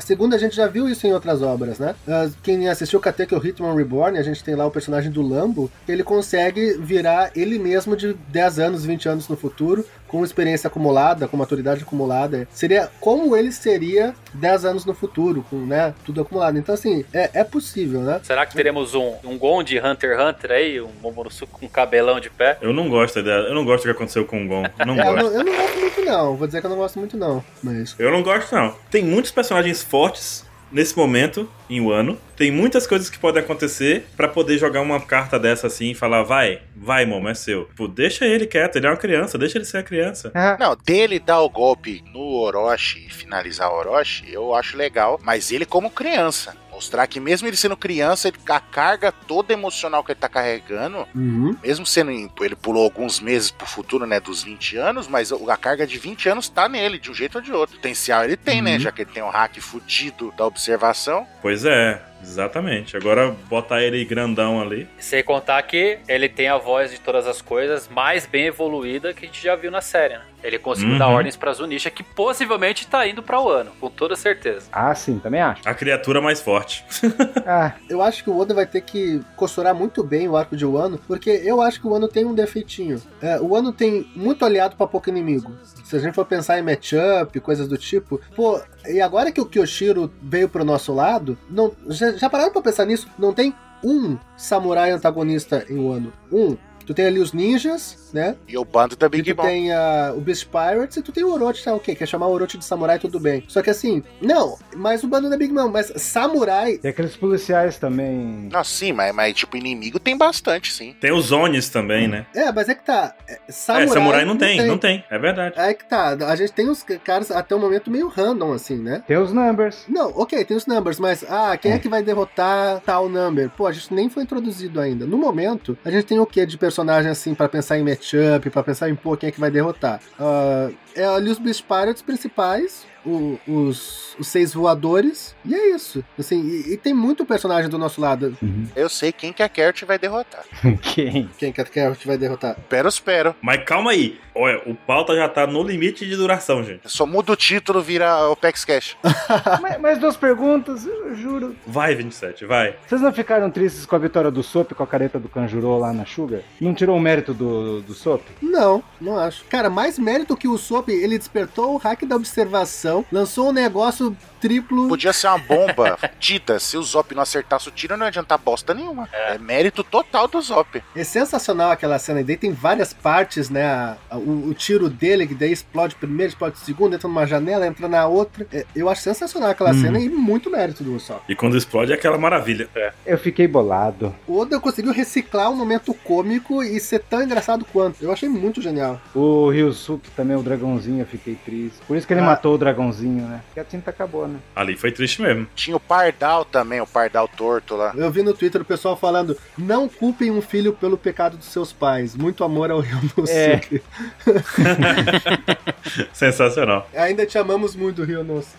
Segundo, a gente já viu isso em outras obras, né? Quem assistiu Katekyo Hitman Reborn, a gente tem lá o personagem do Lambo, ele consegue virar ele mesmo de 10 anos, 20 anos no futuro, com experiência acumulada, com maturidade acumulada, seria como ele seria 10 anos no futuro, com né, tudo acumulado. Então, assim, é, é possível, né? Será que teremos um, um Gon de Hunter x Hunter aí, um Momonosuke com cabelão de pé? Eu não gosto dela, eu não gosto do que aconteceu com o Gon. Não é, [LAUGHS] gosto. Eu não, eu não gosto muito, não. Vou dizer que eu não gosto muito, não. Mas... Eu não gosto, não. Tem muitos personagens fortes nesse momento, em um ano. Tem muitas coisas que podem acontecer para poder jogar uma carta dessa assim e falar: vai, vai, Momo, é seu. Pô, deixa ele quieto, ele é uma criança, deixa ele ser a criança. Não, dele dar o golpe no Orochi e finalizar o Orochi, eu acho legal, mas ele como criança. Mostrar que mesmo ele sendo criança, ele, a carga toda emocional que ele tá carregando, uhum. mesmo sendo. Ele pulou alguns meses pro futuro, né? Dos 20 anos, mas a carga de 20 anos tá nele, de um jeito ou de outro. Potencial ele tem, né, uhum. né? Já que ele tem um hack fudido da observação. Pois é. Exatamente. Agora botar ele grandão ali. Sem contar que ele tem a voz de todas as coisas mais bem evoluída que a gente já viu na série, né? Ele conseguiu Uhum. dar ordens pra Zunisha que possivelmente tá indo pra Wano, com toda certeza. Ah, sim, também acho. A criatura mais forte. [LAUGHS] Ah, Eu acho que o Oda vai ter que costurar muito bem o arco de Wano, porque eu acho que o Wano tem um defeitinho. É, o Wano tem muito aliado pra pouco inimigo. Se a gente for pensar em matchup, coisas do tipo, pô, e agora que o Kyoshiro veio pro nosso lado, não, já, já pararam pra pensar nisso? Não tem um samurai antagonista em Wano. Um. Tu tem ali os ninjas, né? E o bando da E Big tu Mom. tem a, o Beast Pirates e tu tem o Orochi, tá ok? Quer chamar o Orochi de samurai, tudo bem. Só que assim, não, mas o bando da Big Mom, mas samurai e aqueles policiais também. Não, sim, mas, mas tipo, inimigo tem bastante, sim. Tem os Onis também, né? É, mas é que tá. é, Samurai, é, samurai não tem, não tem. É verdade. É que tá. A gente tem os caras até o momento meio random, assim, né? Tem os numbers. Não, ok, tem os numbers, mas ah, quem é que vai derrotar tal number? Pô, a gente nem foi introduzido ainda. No momento, a gente tem o que de personagem assim pra pensar em matchup, pra pensar em pô, quem é que vai derrotar? Ah, é ali os Beast Pirates principais, o- os, os seis voadores, e é isso. Assim, e, e tem muito personagem do nosso lado. Eu sei quem que a Kert vai derrotar. [LAUGHS] Quem? Quem que a gente vai derrotar? Pero espero. Mas calma aí. Olha, o pauta já tá no limite de duração, gente. Só muda o título, vira o Pex Cash. [LAUGHS] mais, mais duas perguntas, eu juro. Vai, 27, vai. Vocês não ficaram tristes com a vitória do Sop com a careta do Kanjuro lá na Sugar? Não tirou o mérito do, do Sop? Não, não acho. Cara, mais mérito que o Sop, ele despertou o hack da observação, lançou um negócio triplo. Podia ser uma bomba [LAUGHS] tida. Se o Zop não acertasse o tiro, não ia adiantar bosta nenhuma. É, mérito total do Zop. É sensacional aquela cena, e daí tem várias partes, né? a- a- o, o tiro dele, que daí explode primeiro, explode segundo, entra numa janela, entra na outra. É, eu acho sensacional aquela Hum. cena e muito mérito do Usopp. E quando explode é aquela maravilha. É. Eu fiquei bolado. O Oda conseguiu reciclar um momento cômico e ser tão engraçado quanto. Eu achei muito genial. O Ryusuke também, o dragãozinho, eu fiquei triste. Por isso que ele Ah. matou o dragãozinho, né? Porque a tinta acabou, né? Ali foi triste mesmo. Tinha o Pardal também, o Pardal torto lá. Eu vi no Twitter o pessoal falando: não culpem um filho pelo pecado dos seus pais. Muito amor ao Ryonosuke. [LAUGHS] Sensacional. Ainda te amamos muito, Ryonosuke.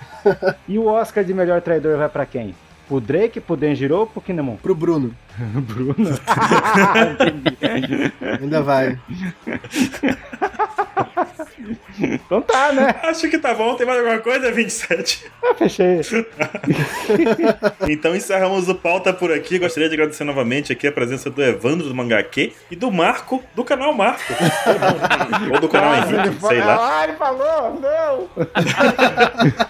E o Oscar de melhor traidor vai pra quem? Pro Drake, pro Denjiro ou pro Kinemon? Pro Bruno. [LAUGHS] Bruno. [LAUGHS] Entendi. Ainda vai. então tá, né? Acho que tá bom. Tem mais alguma coisa, 27? Eu fechei. [LAUGHS] Então encerramos o pauta por aqui. Gostaria de agradecer novamente aqui a presença do Evandro do Mangaque e do Marco do canal Marco. Ou do canal Ah, Henrique, falou- sei lá. Ah, ele falou! Não!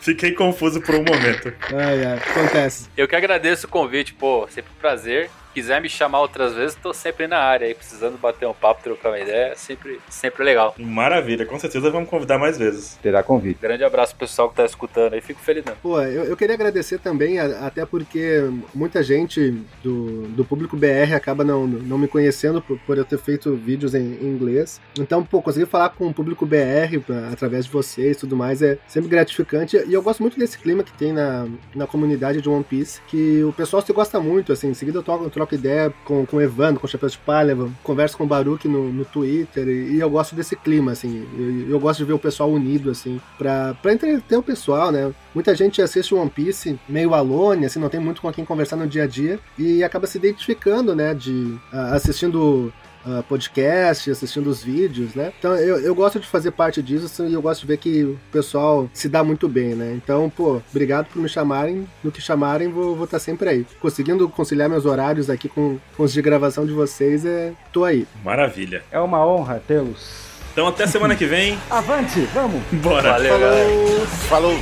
Fiquei confuso por um momento. Ai, ai. Acontece. Eu que agradeço o convite, pô, sempre um prazer. Quiser me chamar outras vezes, tô sempre na área aí, precisando bater um papo, trocar uma ideia, sempre, sempre legal. Maravilha, com certeza vamos convidar mais vezes. Terá convite. Grande abraço pro pessoal que tá escutando aí, fico feliz mesmo. Pô, eu, eu queria agradecer também, a- até porque muita gente do, do público BR acaba não, não me conhecendo por, por eu ter feito vídeos em, em inglês. Então, pô, conseguir falar com o público BR pra- através de vocês e tudo mais é sempre gratificante. E eu gosto muito desse clima que tem na, na comunidade de One Piece, que o pessoal se gosta muito, assim. Em seguida eu troco, troco ideia com, com o Evandro, com o Chapéu de Palha, converso com o Baruch no, no Twitter, e, e eu gosto desse clima, assim. Eu, eu gosto de ver o pessoal unido, assim, pra, pra entreter o pessoal, né? Muita gente assiste One Piece meio alone, assim, não tem muito com quem conversar no dia a dia, e acaba se identificando, né, de assistindo ah, podcast, assistindo os vídeos, né? Então eu, eu gosto de fazer parte disso assim, e eu gosto de ver que o pessoal se dá muito bem, né? Então, pô, obrigado por me chamarem. No que chamarem, vou estar sempre aí. Conseguindo conciliar meus horários aqui com, com os de gravação de vocês, é, tô aí. Maravilha. É uma honra tê-los. Então até semana que vem. Avante, vamos! Bora. Valeu, galera. Falou!